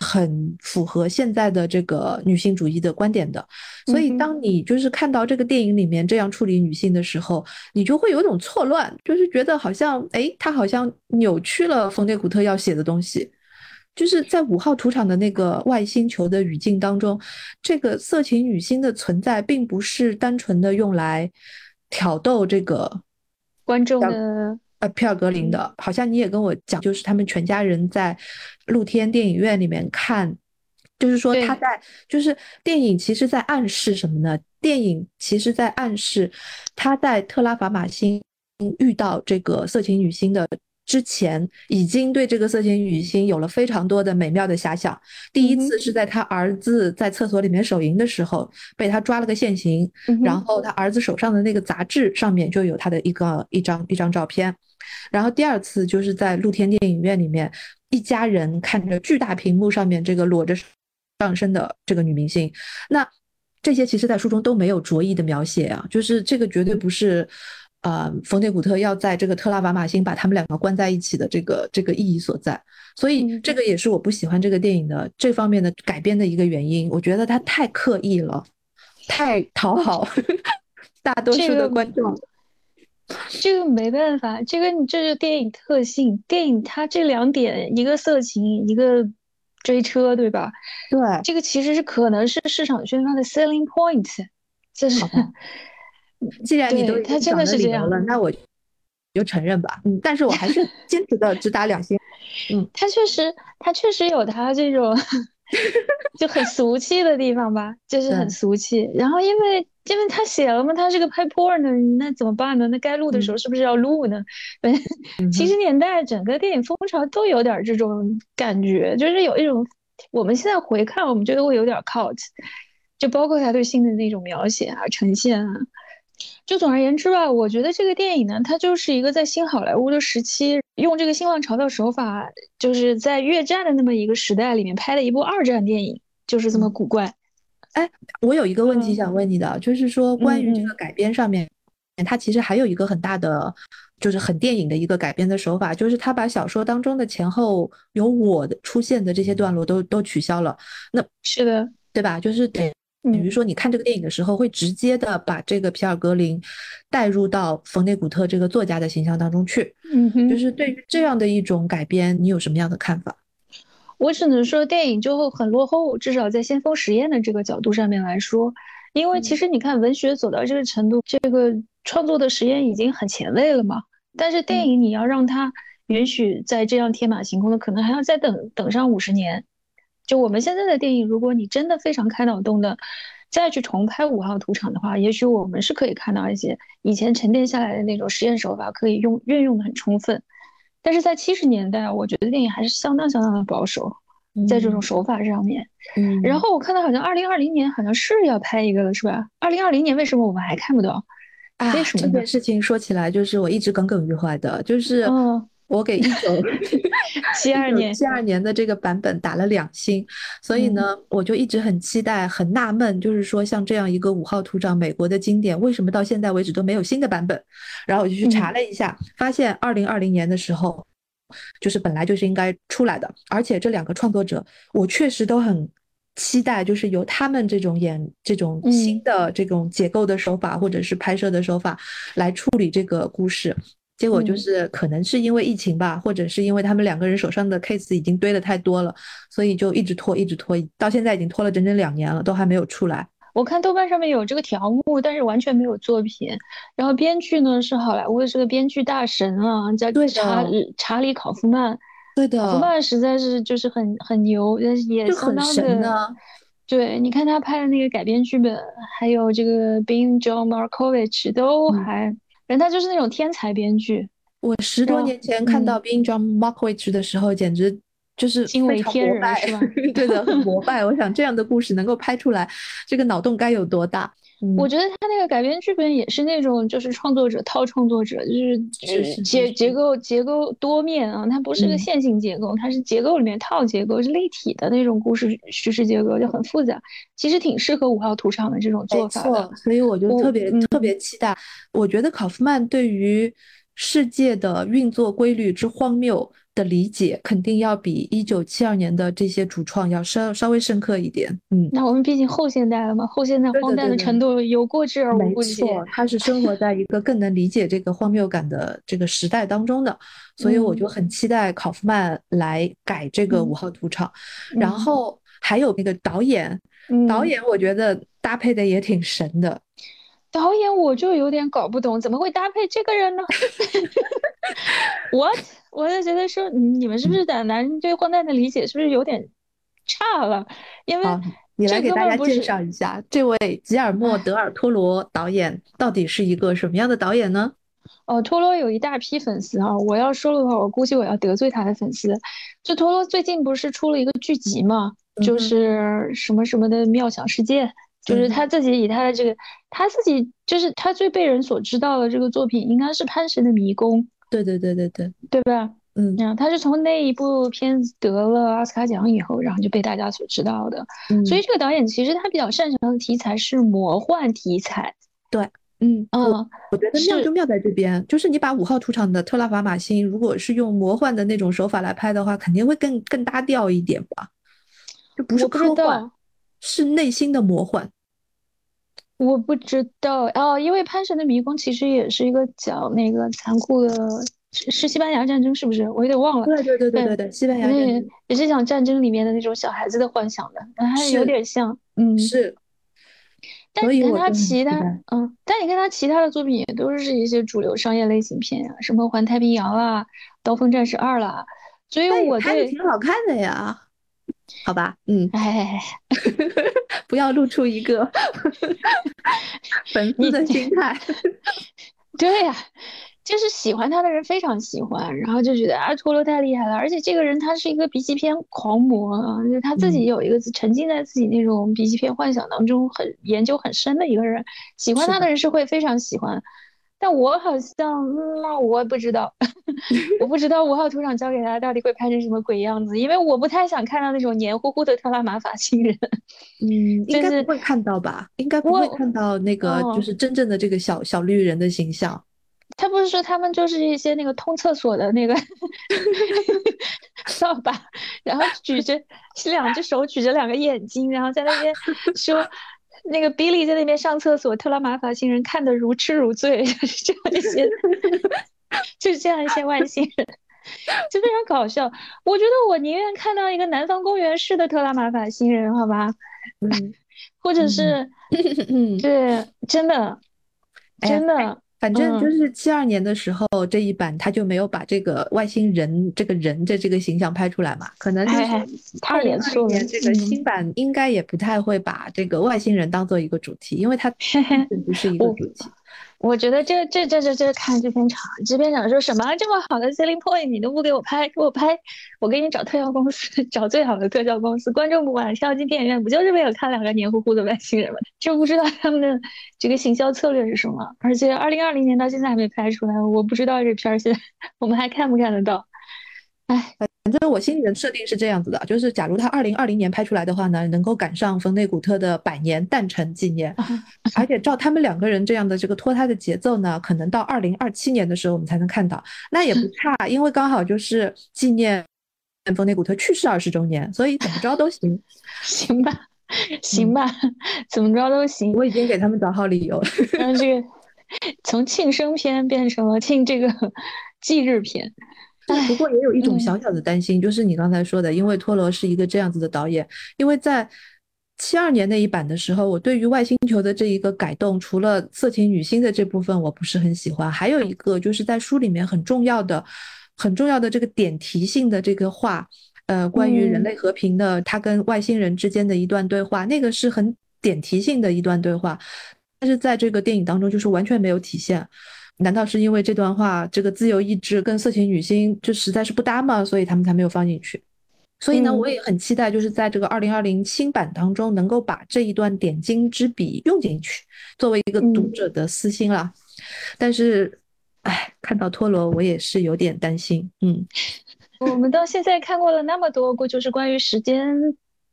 很符合现在的这个女性主义的观点的。所以，当你就是看到这个电影里面这样处理女性的时候，你就会有种错乱，就是觉得好像，哎，他好像扭曲了冯内古特要写的东西。就是在五号土场的那个外星球的语境当中，这个色情女星的存在，并不是单纯的用来挑逗这个观众的。呃，皮尔格林的，好像你也跟我讲，就是他们全家人在露天电影院里面看，就是说他在，就是电影其实在暗示什么呢？电影其实在暗示他在特拉法马星遇到这个色情女星的。之前已经对这个色情女星有了非常多的美妙的遐想。第一次是在他儿子在厕所里面手淫的时候，被他抓了个现行，然后他儿子手上的那个杂志上面就有他的一个一张一张照片。然后第二次就是在露天电影院里面，一家人看着巨大屏幕上面这个裸着上身的这个女明星。那这些其实在书中都没有着意的描写啊，就是这个绝对不是。呃，冯内古特要在这个特拉瓦马星把他们两个关在一起的这个这个意义所在，所以这个也是我不喜欢这个电影的这方面的改编的一个原因。我觉得它太刻意了，太讨好 大多数的观众。这个没办法，这个你这是电影特性。电影它这两点，一个色情，一个追车，对吧？对，这个其实是可能是市场宣发的 selling point，这是。既然你都他真的是这样了，那我就承认吧。嗯，但是我还是 坚持的只打两星。嗯，他确实，他确实有他这种 就很俗气的地方吧，就是很俗气。然后因为因为他写了嘛，他是个拍 porn 的，那怎么办呢？那该录的时候是不是要录呢？七十年代整个电影风潮都有点这种感觉，就是有一种我们现在回看，我们觉得会有点 cult，就包括他对性的那种描写啊、呈现啊。就总而言之吧，我觉得这个电影呢，它就是一个在新好莱坞的时期，用这个新浪潮的手法，就是在越战的那么一个时代里面拍的一部二战电影，就是这么古怪。哎，我有一个问题想问你的，就是说关于这个改编上面，它其实还有一个很大的，就是很电影的一个改编的手法，就是他把小说当中的前后有我的出现的这些段落都都取消了。那是的，对吧？就是等。比如说，你看这个电影的时候，会直接的把这个皮尔格林带入到冯内古特这个作家的形象当中去。嗯哼，就是对于这样的一种改编，你有什么样的看法？我只能说，电影就会很落后，至少在先锋实验的这个角度上面来说，因为其实你看，文学走到这个程度，这个创作的实验已经很前卫了嘛。但是电影你要让它允许在这样天马行空的，可能还要再等等上五十年。就我们现在的电影，如果你真的非常开脑洞的，再去重拍五号土场的话，也许我们是可以看到一些以前沉淀下来的那种实验手法可以用运用的很充分。但是在七十年代，我觉得电影还是相当相当的保守，在这种手法上面。嗯。然后我看到好像二零二零年好像是要拍一个了，是吧？二零二零年为什么我们还看不到？啊，为什么这件事情说起来就是我一直耿耿于怀的，就是我给一九。七二年，七二年的这个版本打了两星，所以呢，我就一直很期待，很纳闷，就是说像这样一个五号土长美国的经典，为什么到现在为止都没有新的版本？然后我就去查了一下，发现二零二零年的时候，就是本来就是应该出来的，而且这两个创作者，我确实都很期待，就是由他们这种演这种新的这种结构的手法，或者是拍摄的手法来处理这个故事。结果就是可能是因为疫情吧，或者是因为他们两个人手上的 case 已经堆的太多了，所以就一直拖，一直拖，到现在已经拖了整整两年了，都还没有出来。我看豆瓣上面有这个条目，但是完全没有作品。然后编剧呢是好莱坞的这个编剧大神啊，叫查查理考夫曼。对的，考夫曼实在是就是很很牛，但是也相当的。对，你看他拍的那个改编剧本，还有这个 Being John Markovich 都还。人他就是那种天才编剧。我十多年前看到《Being John Markovich》的时候，简直就是惊为天人，是吧？对的，很膜拜。我想这样的故事能够拍出来，这个脑洞该有多大？我觉得他那个改编剧本也是那种，就是创作者套创作者，就是结结构结构多面啊，它不是个线性结构，它是结构里面套结构，是立体的那种故事叙事结构，就很复杂。其实挺适合五号土场的这种做法的，所以我就。特别特别期待。我觉得考夫曼对于世界的运作规律之荒谬的理解，肯定要比一九七二年的这些主创要稍稍微深刻一点。嗯，那我们毕竟后现代了嘛，后现代荒诞的程度有过之而无不及。没错，他是生活在一个更能理解这个荒谬感的这个时代当中的，所以我就很期待考夫曼来改这个五号土场。然后还有那个导演，导演我觉得搭配的也挺神的。导演我就有点搞不懂，怎么会搭配这个人呢？What？我就觉得说，你们是不是胆男对荒诞的理解是不是有点差了？因为你来给大家介绍一下，这位吉尔莫·德尔托罗导演到底是一个什么样的导演呢？哦，托罗有一大批粉丝啊！我要说的话，我估计我要得罪他的粉丝。就托罗最近不是出了一个剧集嘛，就是什么什么的妙想世界。就是他自己以他的这个，他自己就是他最被人所知道的这个作品，应该是《潘神的迷宫》。对对对对对，对吧？嗯，然后他是从那一部片子得了奥斯卡奖以后，然后就被大家所知道的。所以这个导演其实他比较擅长的题材是魔幻题材。对，嗯嗯，我觉得妙就妙在这边，就是你把五号出场的特拉法马星，如果是用魔幻的那种手法来拍的话，肯定会更更搭调一点吧？就不是科幻。是内心的魔幻，我不知道哦，因为《潘神的迷宫》其实也是一个讲那个残酷的，是是西班牙战争，是不是？我有点忘了。对对对对对对，西班牙战争也是讲战争里面的那种小孩子的幻想的，还有点像，嗯，是。但你看他其他，嗯，但你看他其他的作品也都是一些主流商业类型片呀，什么《环太平洋》啦，《刀锋战士二》啦，所以我拍的挺好看的呀。好吧，嗯，哎，不要露出一个 粉丝的心态。对呀，就是喜欢他的人非常喜欢，然后就觉得啊，托罗太厉害了。而且这个人他是一个 B 级片狂魔啊，就他自己有一个沉浸在自己那种 B 级片幻想当中，很研究很深的一个人。喜欢他的人是会非常喜欢。但我好像，那我也不知道，我不知道五号图场交给他到底会拍成什么鬼样子，因为我不太想看到那种黏糊糊的特拉玛法星人。嗯，应该不会看到吧？应该不会看到那个就是真正的这个小小绿人的形象。他不是说他们就是一些那个通厕所的那个 扫把，然后举着两只手举着两个眼睛，然后在那边说。那个 Billy 在那边上厕所，特拉玛法星人看得如痴如醉，就是这样一些，就是这样一些外星人，就非常搞笑。我觉得我宁愿看到一个南方公园式的特拉玛法星人，好吧？嗯，或者是，嗯 对，真的，真的。反正就是七二年的时候这一版他就没有把这个外星人这个人的这个形象拍出来嘛，可能就是二零二零年这个新版应该也不太会把这个外星人当做一个主题，因为它 不是一个主题。我觉得这这这这这看制片厂，制片厂说什么这么好的 selling point 你都不给我拍，给我拍，我给你找特效公司，找最好的特效公司。观众不晚上进电影院，不就是为了看两个黏糊糊的外星人吗？就不知道他们的这个行销策略是什么。而且二零二零年到现在还没拍出来，我不知道这片儿现在 我们还看不看得到。哎。反正我心里的设定是这样子的，就是假如他二零二零年拍出来的话呢，能够赶上冯内古特的百年诞辰纪念，而且照他们两个人这样的这个脱胎的节奏呢，可能到二零二七年的时候我们才能看到，那也不差，因为刚好就是纪念冯内古特去世二十周年，所以怎么着都行，行吧，行吧，怎么着都行。我已经给他们找好理由了，让这个从庆生片变成了庆这个 忌日片。不过也有一种小小的担心，就是你刚才说的，因为托罗是一个这样子的导演，因为在七二年那一版的时候，我对于外星球的这一个改动，除了色情女星的这部分我不是很喜欢，还有一个就是在书里面很重要的、很重要的这个点题性的这个话，呃，关于人类和平的，他跟外星人之间的一段对话，那个是很点题性的一段对话，但是在这个电影当中就是完全没有体现。难道是因为这段话，这个自由意志跟色情女星就实在是不搭吗？所以他们才没有放进去。所以呢，我也很期待，就是在这个二零二零新版当中，能够把这一段点睛之笔用进去，作为一个读者的私心啦。但是，哎，看到托罗，我也是有点担心。嗯，我们到现在看过了那么多，就是关于时间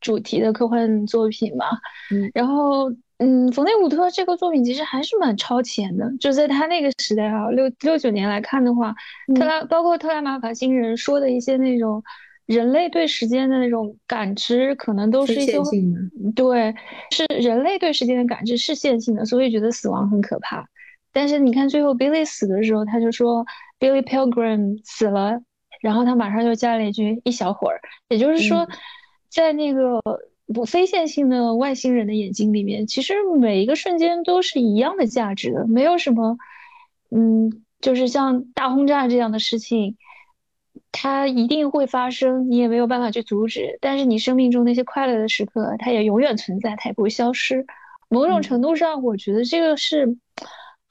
主题的科幻作品嘛。嗯，然后。嗯，冯内伍特这个作品其实还是蛮超前的，就在他那个时代啊，六六九年来看的话，特拉包括特拉玛法星人说的一些那种人类对时间的那种感知，可能都是一些对，是人类对时间的感知是线性的，所以觉得死亡很可怕。但是你看最后 Billy 死的时候，他就说 Billy Pilgrim 死了，然后他马上就加了一句一小会儿，也就是说，在那个。不非线性的外星人的眼睛里面，其实每一个瞬间都是一样的价值的，没有什么，嗯，就是像大轰炸这样的事情，它一定会发生，你也没有办法去阻止。但是你生命中那些快乐的时刻，它也永远存在，它也不会消失。某种程度上，我觉得这个是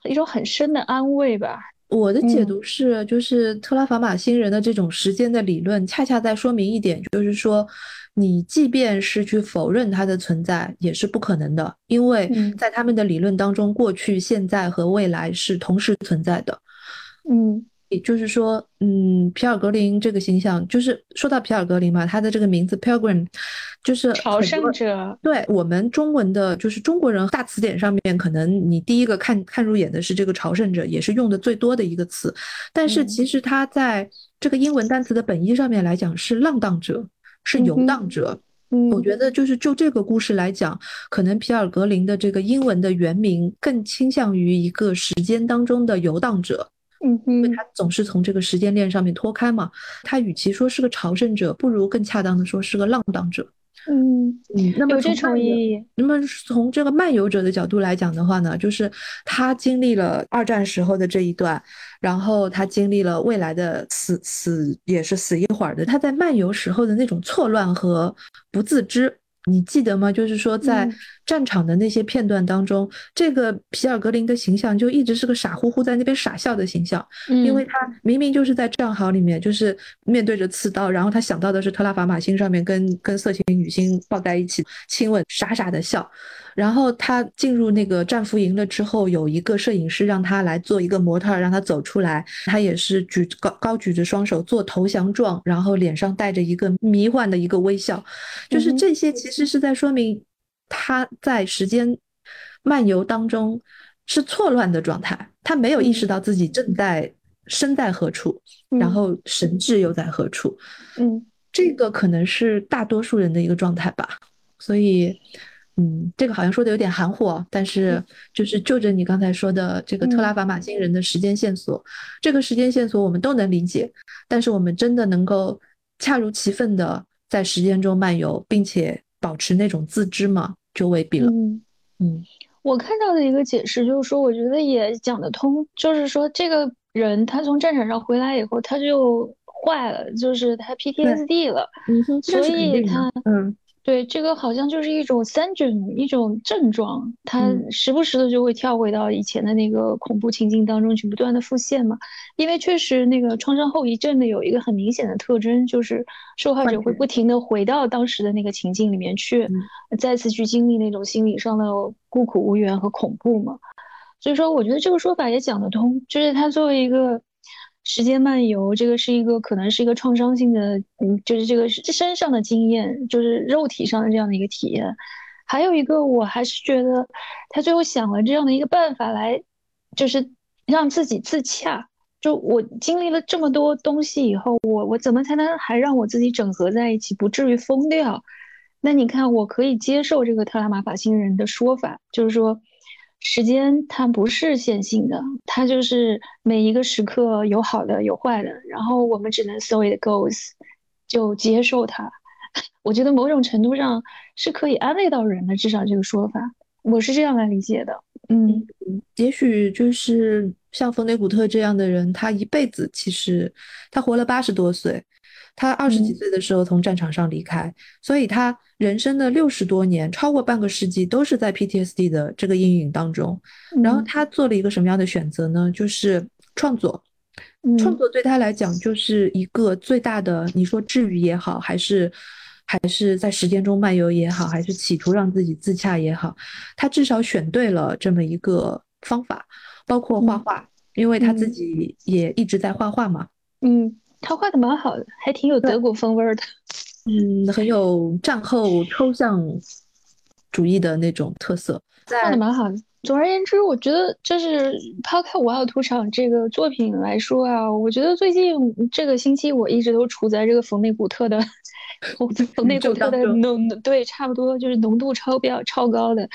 一种很深的安慰吧。我的解读是，就是特拉法马星人的这种时间的理论，恰恰在说明一点，就是说。你即便是去否认它的存在，也是不可能的，因为在他们的理论当中，过去、现在和未来是同时存在的。嗯，也就是说，嗯，皮尔格林这个形象，就是说到皮尔格林嘛，他的这个名字 Pilgrim，就是朝圣者。对我们中文的，就是中国人大词典上面，可能你第一个看看入眼的是这个朝圣者，也是用的最多的一个词。但是其实它在这个英文单词的本意上面来讲是浪荡者。是游荡者，我觉得就是就这个故事来讲，可能皮尔格林的这个英文的原名更倾向于一个时间当中的游荡者，嗯因为他总是从这个时间链上面脱开嘛，他与其说是个朝圣者，不如更恰当的说是个浪荡者。嗯嗯，那么从这意义，那么从这个漫游者的角度来讲的话呢，就是他经历了二战时候的这一段，然后他经历了未来的死死也是死一会儿的，他在漫游时候的那种错乱和不自知。你记得吗？就是说，在战场的那些片段当中，这个皮尔格林的形象就一直是个傻乎乎在那边傻笑的形象，因为他明明就是在战壕里面，就是面对着刺刀，然后他想到的是特拉法马星上面跟跟色情女星抱在一起亲吻，傻傻的笑。然后他进入那个战俘营了之后，有一个摄影师让他来做一个模特，让他走出来。他也是举高高举着双手做投降状，然后脸上带着一个迷幻的一个微笑。就是这些，其实是在说明他在时间漫游当中是错乱的状态，他没有意识到自己正在身在何处，然后神智又在何处。嗯，这个可能是大多数人的一个状态吧。所以。嗯，这个好像说的有点含糊，但是就是就着你刚才说的这个特拉法马星人的时间线索，这个时间线索我们都能理解，但是我们真的能够恰如其分的在时间中漫游，并且保持那种自知吗？就未必了。嗯嗯，我看到的一个解释就是说，我觉得也讲得通，就是说这个人他从战场上回来以后，他就坏了，就是他 PTSD 了，所以他嗯。对，这个好像就是一种三种一种症状，它时不时的就会跳回到以前的那个恐怖情境当中去，不断的复现嘛。因为确实那个创伤后遗症的有一个很明显的特征，就是受害者会不停的回到当时的那个情境里面去，再次去经历那种心理上的孤苦无援和恐怖嘛。所以说，我觉得这个说法也讲得通，就是他作为一个。时间漫游，这个是一个可能是一个创伤性的，嗯，就是这个身上的经验，就是肉体上的这样的一个体验。还有一个，我还是觉得他最后想了这样的一个办法来，就是让自己自洽。就我经历了这么多东西以后，我我怎么才能还让我自己整合在一起，不至于疯掉？那你看，我可以接受这个特拉玛法星人的说法，就是说。时间它不是线性的，它就是每一个时刻有好的有坏的，然后我们只能 so it goes，就接受它。我觉得某种程度上是可以安慰到人的，至少这个说法，我是这样来理解的。嗯，也许就是像冯内古特这样的人，他一辈子其实他活了八十多岁。他二十几岁的时候从战场上离开，所以他人生的六十多年，超过半个世纪都是在 PTSD 的这个阴影当中。然后他做了一个什么样的选择呢？就是创作。创作对他来讲就是一个最大的，你说治愈也好，还是还是在时间中漫游也好，还是企图让自己自洽也好，他至少选对了这么一个方法，包括画画，因为他自己也一直在画画嘛。嗯。他画的蛮好的，还挺有德国风味的。嗯，很有战后抽象主义的那种特色。画的蛮好的。总而言之，我觉得就是抛开《五号屠场》这个作品来说啊，我觉得最近这个星期我一直都处在这个冯内古特的冯内古特的浓对，差不多就是浓度超标超高的。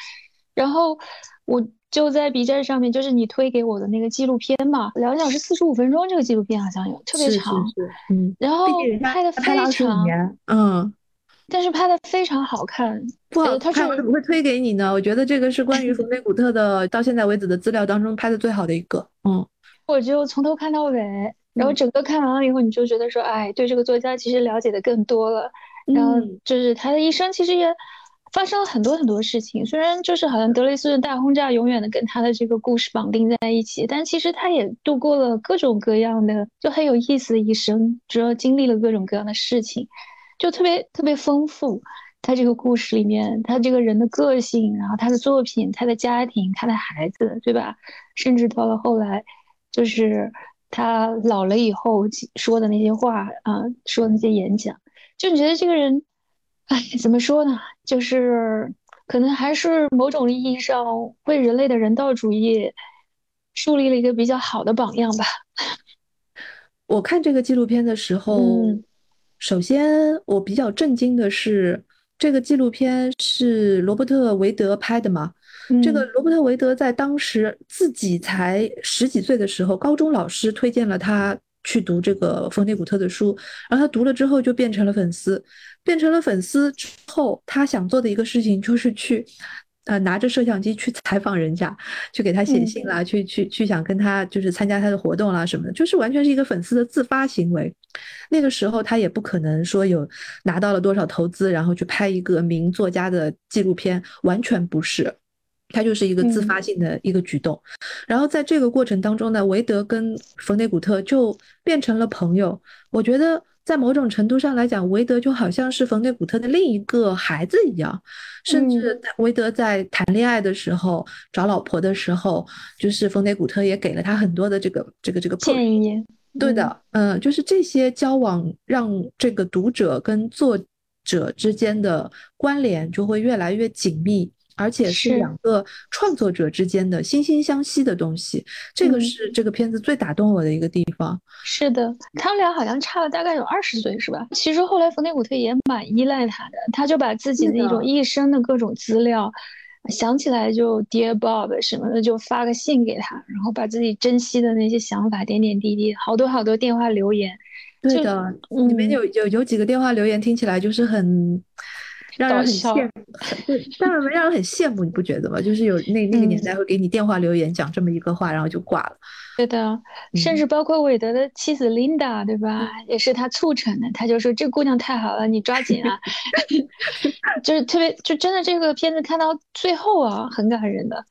然后我就在 B 站上面，就是你推给我的那个纪录片嘛，两个小时四十五分钟，这个纪录片好像有特别长，嗯，然后拍的非常，嗯。但是拍的非常好看，不好看我怎么会推给你呢？我觉得这个是关于 冯内古特的到现在为止的资料当中拍的最好的一个。嗯，我就从头看到尾，然后整个看完了以后，你就觉得说，哎，对这个作家其实了解的更多了。然后就是他的一生其实也发生了很多很多事情，虽然就是好像德雷斯顿大轰炸永远的跟他的这个故事绑定在一起，但其实他也度过了各种各样的就很有意思的一生，主要经历了各种各样的事情。就特别特别丰富，他这个故事里面，他这个人的个性，然后他的作品，他的家庭，他的孩子，对吧？甚至到了后来，就是他老了以后说的那些话啊，说的那些演讲，就你觉得这个人，哎，怎么说呢？就是可能还是某种意义上为人类的人道主义树立了一个比较好的榜样吧。我看这个纪录片的时候。首先，我比较震惊的是，这个纪录片是罗伯特·维德拍的嘛？这个罗伯特·维德在当时自己才十几岁的时候，高中老师推荐了他去读这个冯内古特的书，然后他读了之后就变成了粉丝，变成了粉丝之后，他想做的一个事情就是去。呃，拿着摄像机去采访人家，去给他写信啦，去去去想跟他就是参加他的活动啦什么的，就是完全是一个粉丝的自发行为。那个时候他也不可能说有拿到了多少投资，然后去拍一个名作家的纪录片，完全不是，他就是一个自发性的一个举动。然后在这个过程当中呢，韦德跟冯内古特就变成了朋友。我觉得。在某种程度上来讲，韦德就好像是冯内古特的另一个孩子一样，甚至韦德在谈恋爱的时候、找老婆的时候，就是冯内古特也给了他很多的这个、这个、这个建议。对的，嗯，就是这些交往让这个读者跟作者之间的关联就会越来越紧密。而且是两个创作者之间的惺惺相惜的东西，这个是这个片子最打动我的一个地方。是的，他们俩好像差了大概有二十岁，是吧？其实后来冯内古特也蛮依赖他的，他就把自己的一种一生的各种资料，想起来就 Dear Bob 什么的，就发个信给他，然后把自己珍惜的那些想法点点滴滴，好多好多电话留言。对的，里面有有有几个电话留言听起来就是很。让人很羡慕，对，当然让人很羡慕，你不觉得吗？就是有那那个年代会给你电话留言讲这么一个话，然后就挂了。对的，甚至包括韦德的妻子琳达，对吧？也是他促成的。他就说这姑娘太好了，你抓紧啊！就是特别，就真的这个片子看到最后啊，很感人的。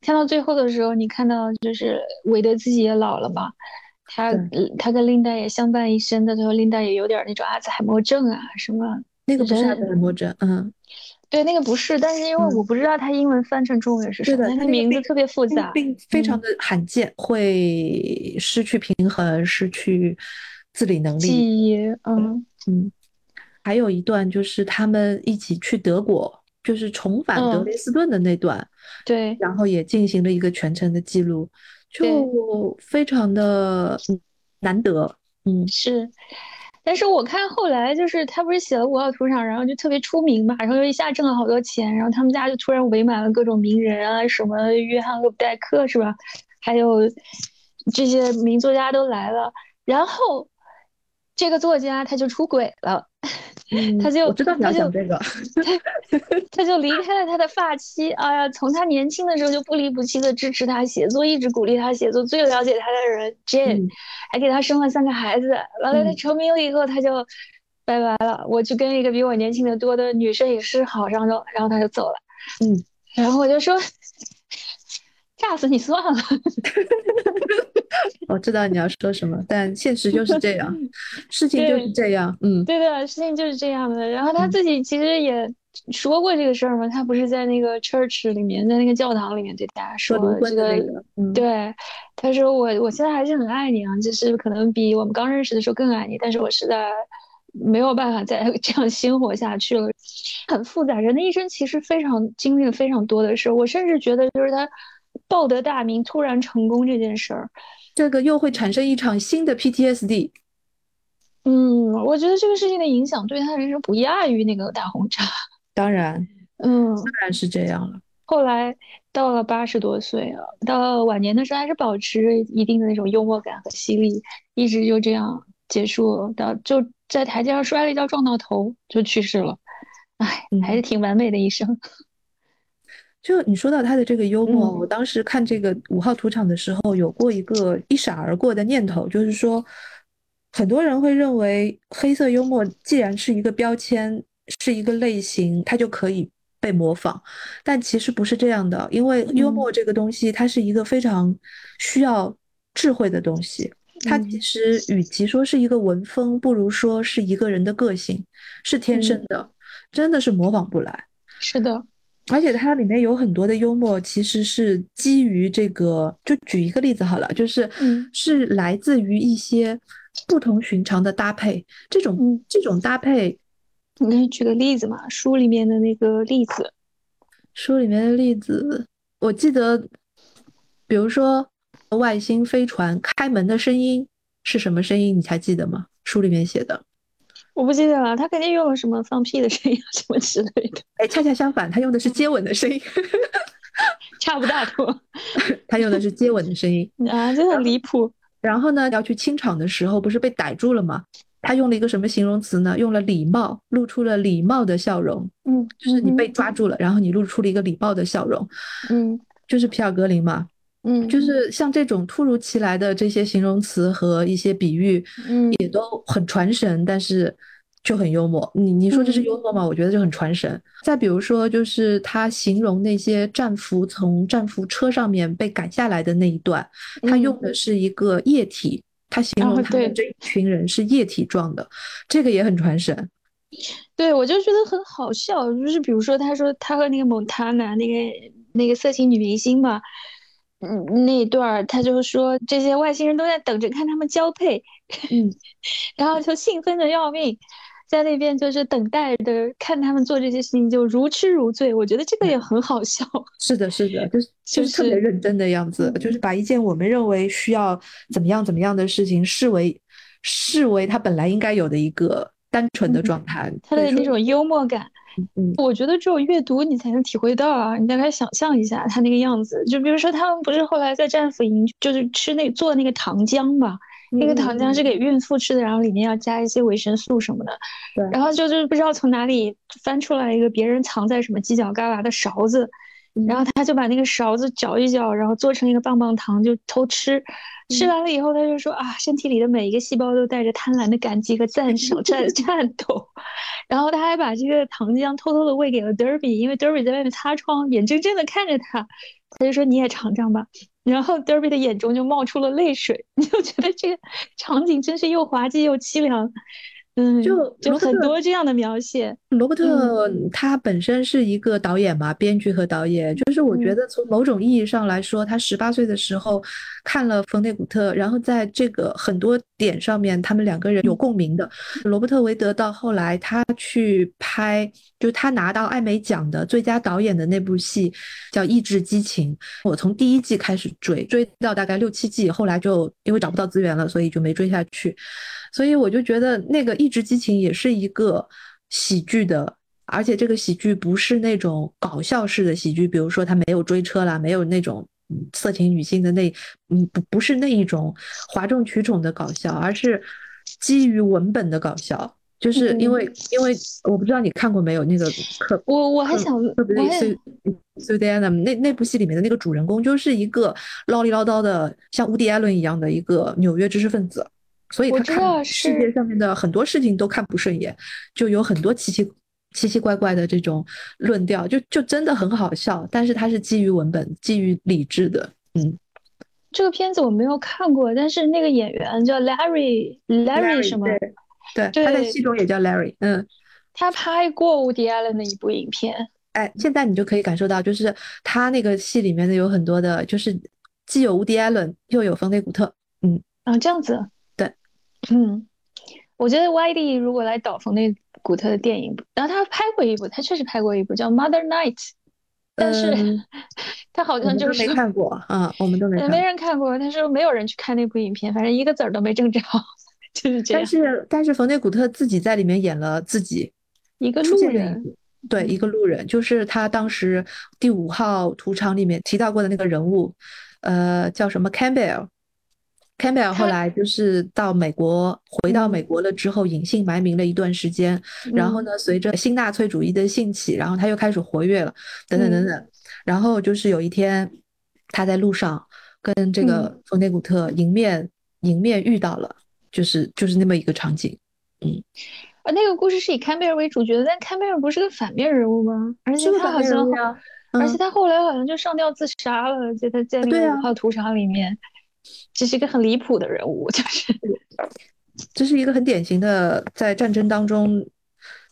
看到最后的时候，你看到就是韦德自己也老了嘛，他他跟琳达也相伴一生的，最后琳达也有点那种阿兹海默症啊什么。那个不是海默症，嗯，对，那个不是，但是因为我不知道它英文翻成中文是什么，它名字特别复杂，并非常的罕见，会失去平衡，失去自理能力，记忆，嗯。嗯，还有一段就是他们一起去德国，就是重返德累斯顿的那段，对，然后也进行了一个全程的记录，就非常的难得，嗯，是。但是我看后来就是他不是写了《五号屠场》，然后就特别出名嘛，然后又一下挣了好多钱，然后他们家就突然围满了各种名人啊，什么约翰·厄布代克是吧？还有这些名作家都来了，然后这个作家他就出轨了。他就我知道你要讲这个，他就离开了他的发妻。哎呀，从他年轻的时候就不离不弃的支持他写作，一直鼓励他写作。最了解他的人 Jane，还给他生了三个孩子。完了，他成名了以后，他就拜拜了。我去跟一个比我年轻的多的女摄影师好上了，然后他就走了。嗯，然后我就说。炸死你算了！我知道你要说什么，但现实就是这样，事情就是这样。嗯，对的，事情就是这样的。然后他自己其实也说过这个事儿嘛，他不是在那个 church 里面，在那个教堂里面对大家说这个，对，他说我我现在还是很爱你啊，就是可能比我们刚认识的时候更爱你，但是我实在没有办法再 这样鲜活下去了。很复杂。人的一生其实非常经历了非常多的事，我甚至觉得就是他报得大名、突然成功这件事儿，这个又会产生一场新的 PTSD。嗯，我觉得这个事情的影响对他人生不亚于那个大轰炸。当然，嗯，当然是这样了。后来到了八十多岁啊，到晚年的时候还是保持一定的那种幽默感和犀利，一直就这样结束到就在台阶上摔了一跤撞到头就去世了。哎，还是挺完美的一生。就你说到他的这个幽默，我当时看这个五号土场的时候，有过一个一闪而过的念头，就是说。很多人会认为黑色幽默既然是一个标签，是一个类型，它就可以被模仿，但其实不是这样的。因为幽默这个东西，它是一个非常需要智慧的东西。它其实与其说是一个文风，不如说是一个人的个性，是天生的，真的是模仿不来。是的，而且它里面有很多的幽默，其实是基于这个。就举一个例子好了，就是是来自于一些。不同寻常的搭配，这种这种搭配，你可以举个例子嘛？书里面的那个例子，书里面的例子，我记得，比如说外星飞船开门的声音是什么声音？你还记得吗？书里面写的，我不记得了。他肯定用了什么放屁的声音什么之类的。哎，恰恰相反，他用的是接吻的声音，差不大多。他用的是接吻的声音 啊，就很离谱。然后呢，要去清场的时候，不是被逮住了吗？他用了一个什么形容词呢？用了礼貌，露出了礼貌的笑容。嗯，就是你被抓住了，然后你露出了一个礼貌的笑容。嗯，就是皮尔格林嘛。嗯，就是像这种突如其来的这些形容词和一些比喻，嗯，也都很传神，但是。就很幽默，你你说这是幽默吗？我觉得就很传神。再比如说，就是他形容那些战俘从战俘车上面被赶下来的那一段，他用的是一个液体，他形容他们这一群人是液体状的，这个也很传神。对，我就觉得很好笑，就是比如说他说他和那个蒙塔娜那个那个色情女明星嘛，嗯，那一段他就说这些外星人都在等着看他们交配，嗯，然后就兴奋的要命。在那边就是等待的看他们做这些事情，就如痴如醉。我觉得这个也很好笑。是的，是的，就是就是特别认真的样子，就是把一件我们认为需要怎么样怎么样的事情视为视为他本来应该有的一个单纯的状态。他的那种幽默感，嗯，我觉得只有阅读你才能体会到啊。你大概想象一下他那个样子，就比如说他们不是后来在战俘营就是吃那做那个糖浆嘛。那个糖浆是给孕妇吃的，然后里面要加一些维生素什么的。对，然后就就不知道从哪里翻出来一个别人藏在什么犄角旮旯的勺子，然后他就把那个勺子搅一搅，然后做成一个棒棒糖就偷吃。吃完了以后，他就说啊，身体里的每一个细胞都带着贪婪的感激和赞 赏在颤抖。然后他还把这个糖浆偷偷的喂给了 Derby，因为 Derby 在外面擦窗，眼睁睁的看着他，他就说你也尝尝吧。然后 Derby 的眼中就冒出了泪水，你就觉得这个场景真是又滑稽又凄凉。嗯，就有很多这样的描写。罗伯特他本身是一个导演嘛，编剧和导演。就是我觉得从某种意义上来说，他十八岁的时候看了冯内古特，然后在这个很多点上面，他们两个人有共鸣的。罗伯特维德到后来他去拍，就他拿到艾美奖的最佳导演的那部戏叫《意志激情》，我从第一季开始追，追到大概六七季，后来就因为找不到资源了，所以就没追下去。所以我就觉得那个《一直激情》也是一个喜剧的，而且这个喜剧不是那种搞笑式的喜剧，比如说他没有追车啦，没有那种色情女性的那，嗯，不不是那一种哗众取宠的搞笑，而是基于文本的搞笑。就是因为因为我不知道你看过没有那个可我我还想特别类似 s u d a n 那那部戏里面的那个主人公就是一个唠里唠叨的像乌迪艾伦一样的一个纽约知识分子。所以他看世界上面的很多事情都看不顺眼，就有很多奇奇奇奇怪怪的这种论调，就就真的很好笑。但是它是基于文本、基于理智的。嗯，这个片子我没有看过，但是那个演员叫 Larry，Larry 什么？对，他在戏中也叫 Larry。嗯，他拍过 Woody Allen 的一部影片。哎，现在你就可以感受到，就是他那个戏里面的有很多的，就是既有 Woody Allen 又有冯内古特。嗯啊，这样子。嗯，我觉得 YD 如果来导冯内古特的电影，然后他拍过一部，他确实拍过一部叫《Mother Night》，但是 他好像就是没看过啊，我们都没没人看过，他说没有人去看那部影片，反正一个子儿都没挣着，就是这样。但是但是冯内古特自己在里面演了自己一个路人，对，一个路人，就是他当时第五号屠场里面提到过的那个人物，呃，叫什么 Campbell。Campbell 后来就是到美国，回到美国了之后，隐姓埋名了一段时间。然后呢，随着新纳粹主义的兴起，然后他又开始活跃了，等等等等。然后就是有一天，他在路上跟这个冯内古特迎面迎面遇到了，就是就是那么一个场景。嗯，啊，那个故事是以坎贝尔为主角的，但坎贝尔不是个反面人物吗？而且他好像，而且他后来好像就上吊自杀了，在他在那个五号屠场里面。这是一个很离谱的人物，就是，这是一个很典型的在战争当中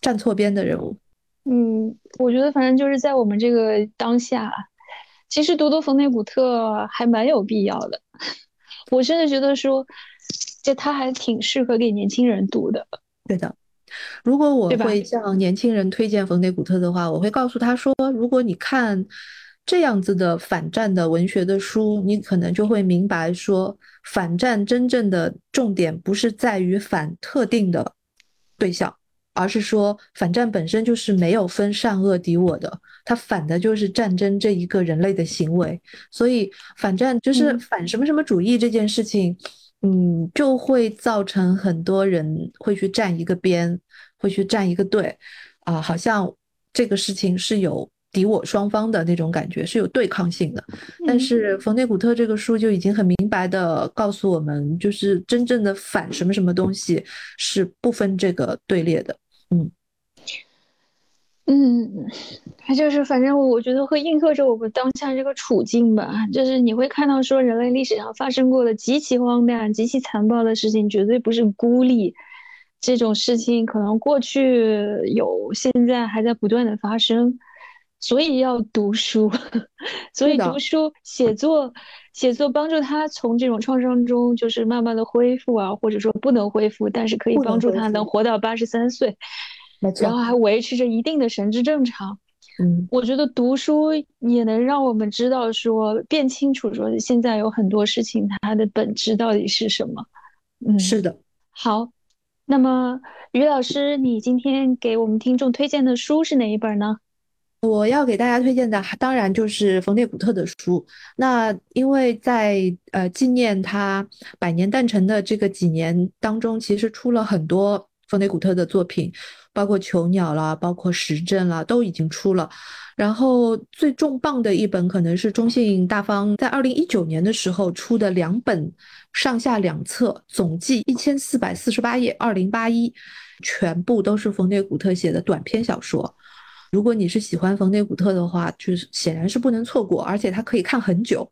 站错边的人物。嗯，我觉得反正就是在我们这个当下，其实读读冯内古特还蛮有必要的。我真的觉得说，就他还挺适合给年轻人读的。对的，如果我会向年轻人推荐冯内古特的话，我会告诉他说，如果你看。这样子的反战的文学的书，你可能就会明白说，反战真正的重点不是在于反特定的对象，而是说反战本身就是没有分善恶敌我的，它反的就是战争这一个人类的行为。所以反战就是反什么什么主义这件事情，嗯，就会造成很多人会去站一个边，会去站一个队，啊，好像这个事情是有。敌我双方的那种感觉是有对抗性的，但是冯内古特这个书就已经很明白的告诉我们，就是真正的反什么什么东西是不分这个队列的。嗯嗯，他就是反正我觉得会映射着我们当下这个处境吧，就是你会看到说人类历史上发生过的极其荒诞、极其残暴的事情，绝对不是孤立，这种事情可能过去有，现在还在不断的发生。所以要读书，所以读书、写作、写作帮助他从这种创伤中就是慢慢的恢复啊，或者说不能恢复，但是可以帮助他能活到八十三岁，然后还维持着一定的神志正常。嗯，我觉得读书也能让我们知道说变清楚说现在有很多事情它的本质到底是什么。嗯，是的。好，那么于老师，你今天给我们听众推荐的书是哪一本呢？我要给大家推荐的，当然就是冯内古特的书。那因为在呃纪念他百年诞辰的这个几年当中，其实出了很多冯内古特的作品，包括《囚鸟》啦，包括《时政》啦，都已经出了。然后最重磅的一本可能是中信大方在二零一九年的时候出的两本上下两册，总计一千四百四十八页，二零八一，全部都是冯内古特写的短篇小说。如果你是喜欢冯内古特的话，就是显然是不能错过，而且它可以看很久。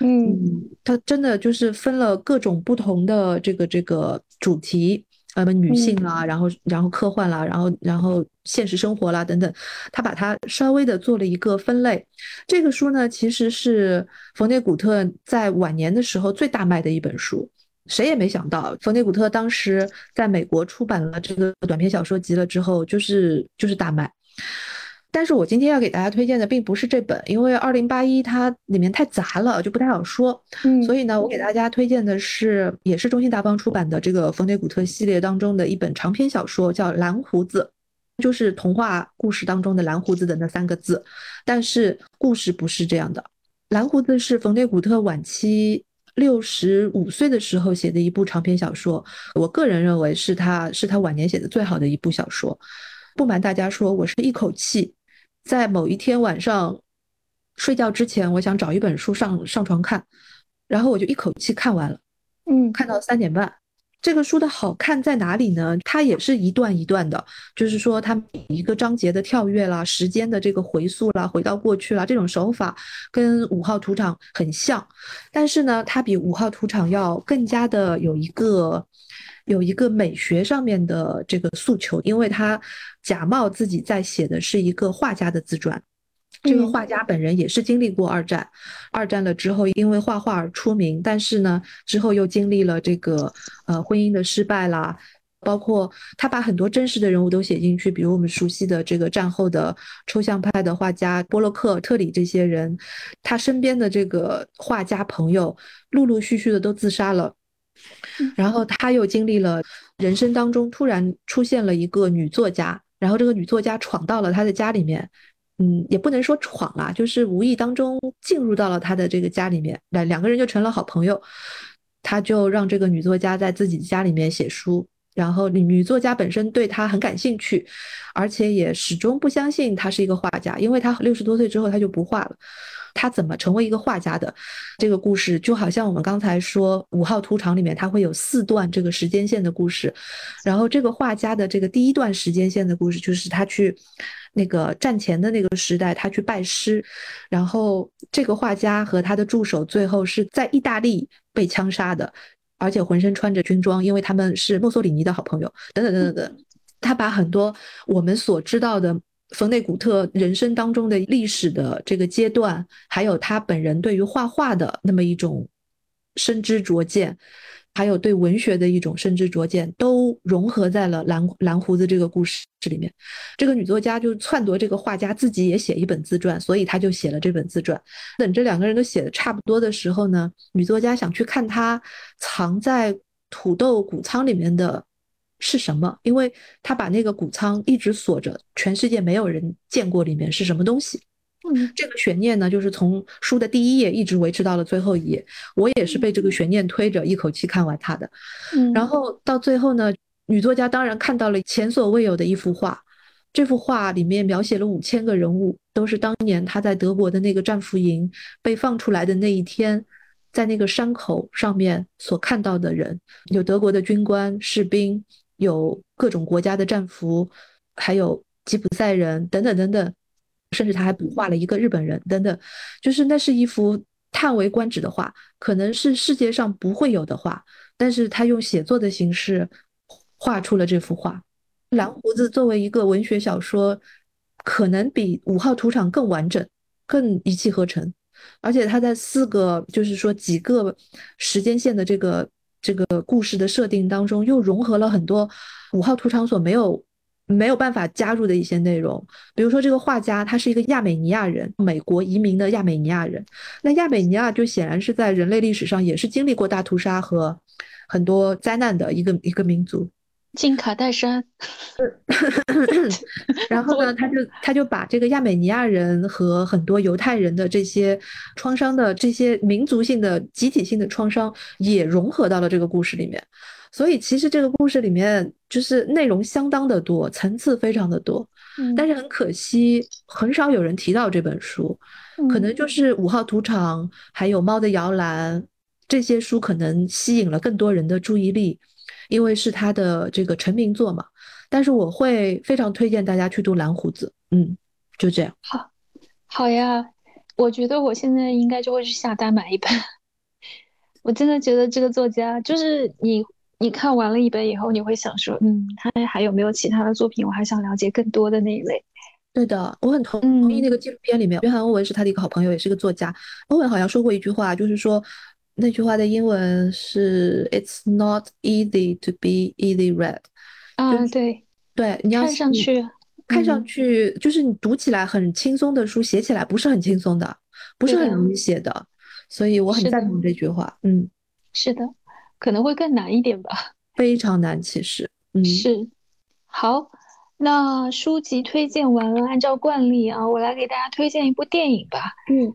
嗯，它真的就是分了各种不同的这个这个主题，呃，女性啦，然后然后科幻啦，然后然后现实生活啦等等，他把它稍微的做了一个分类。这个书呢，其实是冯内古特在晚年的时候最大卖的一本书。谁也没想到，冯内古特当时在美国出版了这个短篇小说集了之后，就是就是大卖。但是我今天要给大家推荐的并不是这本，因为二零八一它里面太杂了，就不太好说。嗯，所以呢，我给大家推荐的是，也是中信大邦出版的这个冯内古特系列当中的一本长篇小说，叫《蓝胡子》，就是童话故事当中的蓝胡子的那三个字。但是故事不是这样的，蓝胡子是冯内古特晚期六十五岁的时候写的一部长篇小说，我个人认为是他是他晚年写的最好的一部小说。不瞒大家说，我是一口气。在某一天晚上睡觉之前，我想找一本书上上床看，然后我就一口气看完了，嗯，看到三点半。这个书的好看在哪里呢？它也是一段一段的，就是说它每一个章节的跳跃啦、时间的这个回溯啦、回到过去啦，这种手法跟五号土场很像，但是呢，它比五号土场要更加的有一个。有一个美学上面的这个诉求，因为他假冒自己在写的是一个画家的自传，这个画家本人也是经历过二战，二战了之后因为画画而出名，但是呢之后又经历了这个呃婚姻的失败啦，包括他把很多真实的人物都写进去，比如我们熟悉的这个战后的抽象派的画家波洛克、特里这些人，他身边的这个画家朋友陆陆续续的都自杀了，然后他又经历了人生当中突然出现了一个女作家，然后这个女作家闯到了他的家里面，嗯，也不能说闯啦，就是无意当中进入到了他的这个家里面，两两个人就成了好朋友，他就让这个女作家在自己家里面写书。然后女女作家本身对他很感兴趣，而且也始终不相信他是一个画家，因为他六十多岁之后他就不画了。他怎么成为一个画家的？这个故事就好像我们刚才说五号屠场里面，他会有四段这个时间线的故事。然后这个画家的这个第一段时间线的故事，就是他去那个战前的那个时代，他去拜师。然后这个画家和他的助手最后是在意大利被枪杀的。而且浑身穿着军装，因为他们是墨索里尼的好朋友，等等等等等。他把很多我们所知道的冯内古特人生当中的历史的这个阶段，还有他本人对于画画的那么一种深知灼见。还有对文学的一种深知灼见，都融合在了蓝蓝胡子这个故事里面。这个女作家就篡夺这个画家自己也写一本自传，所以她就写了这本自传。等这两个人都写的差不多的时候呢，女作家想去看他藏在土豆谷仓里面的是什么，因为他把那个谷仓一直锁着，全世界没有人见过里面是什么东西。嗯，这个悬念呢，就是从书的第一页一直维持到了最后一页。我也是被这个悬念推着一口气看完它的。嗯，然后到最后呢，女作家当然看到了前所未有的一幅画。这幅画里面描写了五千个人物，都是当年她在德国的那个战俘营被放出来的那一天，在那个山口上面所看到的人，有德国的军官、士兵，有各种国家的战俘，还有吉普赛人等等等等。甚至他还补画了一个日本人等等，就是那是一幅叹为观止的画，可能是世界上不会有的画，但是他用写作的形式画出了这幅画。蓝胡子作为一个文学小说，可能比五号屠场更完整、更一气呵成，而且他在四个就是说几个时间线的这个这个故事的设定当中，又融合了很多五号屠场所没有。没有办法加入的一些内容，比如说这个画家他是一个亚美尼亚人，美国移民的亚美尼亚人。那亚美尼亚就显然是在人类历史上也是经历过大屠杀和很多灾难的一个一个民族。金卡戴珊。然后呢，他就他就把这个亚美尼亚人和很多犹太人的这些创伤的这些民族性的集体性的创伤也融合到了这个故事里面。所以其实这个故事里面就是内容相当的多，层次非常的多，但是很可惜，很少有人提到这本书，可能就是《五号屠场》还有《猫的摇篮》这些书可能吸引了更多人的注意力，因为是他的这个成名作嘛。但是我会非常推荐大家去读《蓝胡子》，嗯，就这样。好，好呀，我觉得我现在应该就会去下单买一本。我真的觉得这个作家就是你。你看完了一本以后，你会想说，嗯，他还有没有其他的作品？我还想了解更多的那一类。对的，我很同同意那个纪录片里面，约翰·欧文是他的一个好朋友，也是个作家。欧文好像说过一句话，就是说那句话的英文是 "It's not easy to be easy read"。啊，对对，你要看上去看上去就是你读起来很轻松的书，写起来不是很轻松的，不是很容易写的。所以我很赞同这句话。嗯，是的。可能会更难一点吧，非常难，其实，嗯，是。好，那书籍推荐完了，按照惯例啊，我来给大家推荐一部电影吧。嗯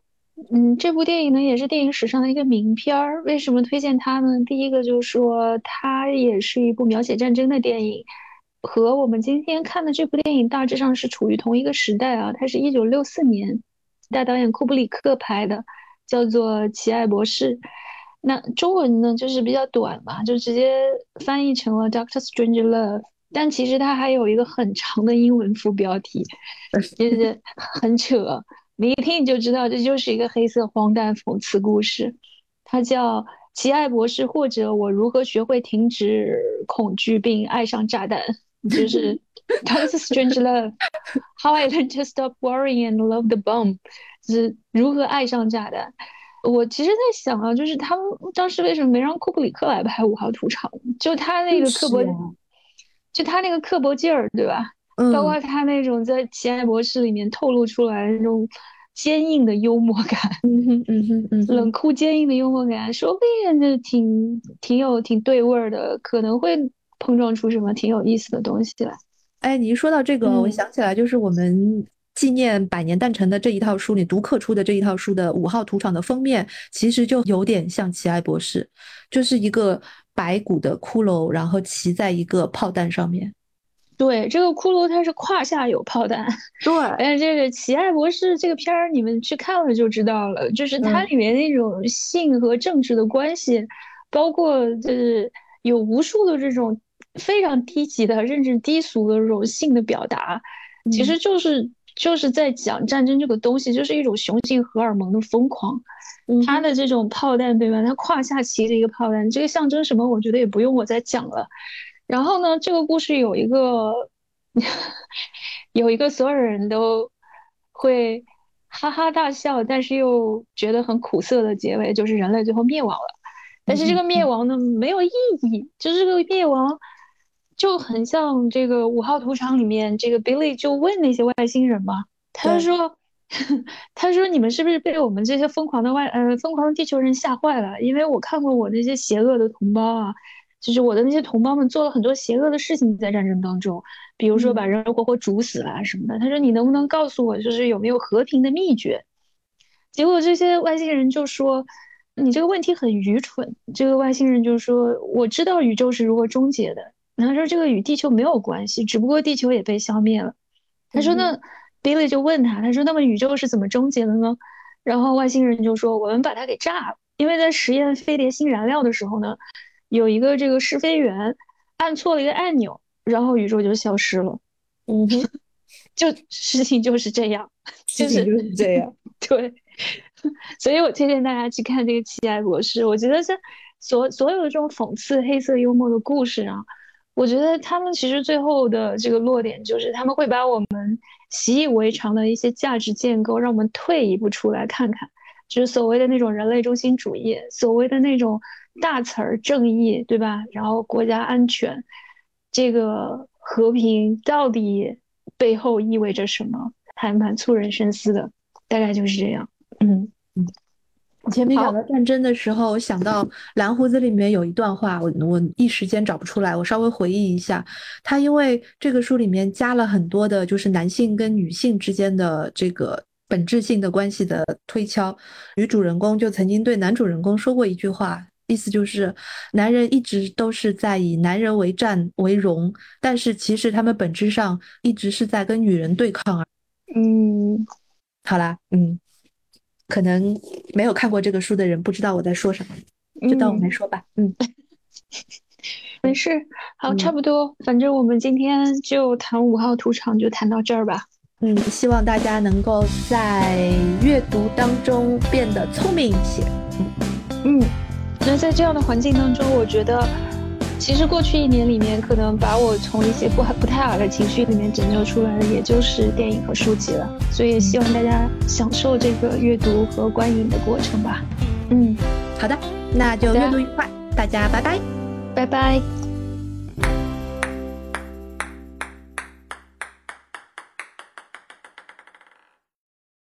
嗯，这部电影呢也是电影史上的一个名片儿。为什么推荐它呢？第一个就是说，它也是一部描写战争的电影，和我们今天看的这部电影大致上是处于同一个时代啊。它是一九六四年，大导演库布里克拍的，叫做《奇爱博士》。那中文呢，就是比较短嘛，就直接翻译成了 Doctor Strange Love。但其实它还有一个很长的英文副标题，就是很扯。你一听你就知道，这就是一个黑色荒诞讽刺故事。它叫《奇爱博士》，或者我如何学会停止恐惧并爱上炸弹，就是 Doctor Strange Love，How I Learned to Stop Worrying and Love the Bomb，就是如何爱上炸弹。我其实在想啊，就是他们当时为什么没让库布里克来拍《五号屠场》？就他那个刻薄，就他那个刻薄劲儿，对吧？嗯，包括他那种在《奇爱博士》里面透露出来那种坚硬的幽默感，嗯哼嗯哼嗯哼，冷酷坚硬的幽默感，说不定就挺挺有挺对味儿的，可能会碰撞出什么挺有意思的东西来。哎，你一说到这个，我嗯想起来，就是我们纪念百年诞辰的这一套书里，读客出的这一套书的五号图场的封面，其实就有点像奇爱博士，就是一个白骨的骷髅，然后骑在一个炮弹上面。对，这个骷髅它是胯下有炮弹，对，哎，这个《奇爱博士》这个片儿，你们去看了就知道了，就是它嗯里面那种性和政治的关系，包括就是有无数的这种非常低级的，甚至低俗的这种性的表达，其嗯实就是就是在讲战争这个东西，就是一种雄性荷尔蒙的疯狂。嗯他的这种炮弹，对吧？他胯下骑着一个炮弹，这个象征什么？我觉得也不用我再讲了。然后呢，这个故事有一个 有一个所有人都会哈哈大笑，但是又觉得很苦涩的结尾，就是人类最后灭亡了。但是这个灭亡呢，没有意义，就是这个灭亡就很像这个五号屠场里面，这个 Billy 就问那些外星人嘛，他对说。他说：“你们是不是被我们这些疯狂的外呃疯狂的地球人吓坏了？因为我看过我那些邪恶的同胞啊，就是我的那些同胞们做了很多邪恶的事情在战争当中，比如说把人活活煮死了什么的。他说：你能不能告诉我，就是有没有和平的秘诀？结果这些外星人就说：你这个问题很愚蠢。这个外星人就说：我知道宇宙是如何终结的。他说这个与地球没有关系，只不过地球也被消灭了。他说那。Billy 就问他，他说：“那么宇宙是怎么终结的呢？”然后外星人就说：“我们把它给炸了，因为在实验飞碟新燃料的时候呢，有一个这个试飞员按错了一个按钮，然后宇宙就消失了。”嗯哼，就事情就是这样，事情就是这样。对，所以我推荐大家去看这个《奇爱博士》，我觉得这所所有的这种讽刺、黑色幽默的故事啊。我觉得他们其实最后的这个落点就是他们会把我们习以为常的一些价值建构，让我们退一步出来看看，就是所谓的那种人类中心主义，所谓的那种大词儿正义，对吧？然后国家安全，这个和平到底背后意味着什么，还蛮促人深思的。大概就是这样。嗯嗯。前面讲到战争的时候，我想到《蓝胡子》里面有一段话，我我一时间找不出来，我稍微回忆一下。他因为这个书里面加了很多的，就是男性跟女性之间的这个本质性的关系的推敲，女主人公就曾经对男主人公说过一句话，意思就是男人一直都是在以男人为战为荣，但是其实他们本质上一直是在跟女人对抗。嗯，好啦，嗯。可能没有看过这个书的人不知道我在说什么，就当我没说吧。嗯，没事，好，差不多。反正我们今天就谈五号屠场，就谈到这儿吧。嗯，希望大家能够在阅读当中变得聪明一些。嗯，那在这样的环境当中，我觉得。其实过去一年里面，可能把我从一些不不太好的情绪里面拯救出来的，也就是电影和书籍了。所以希望大家享受这个阅读和观影的过程吧。嗯，好的，那就阅读愉快，大家拜拜，拜拜。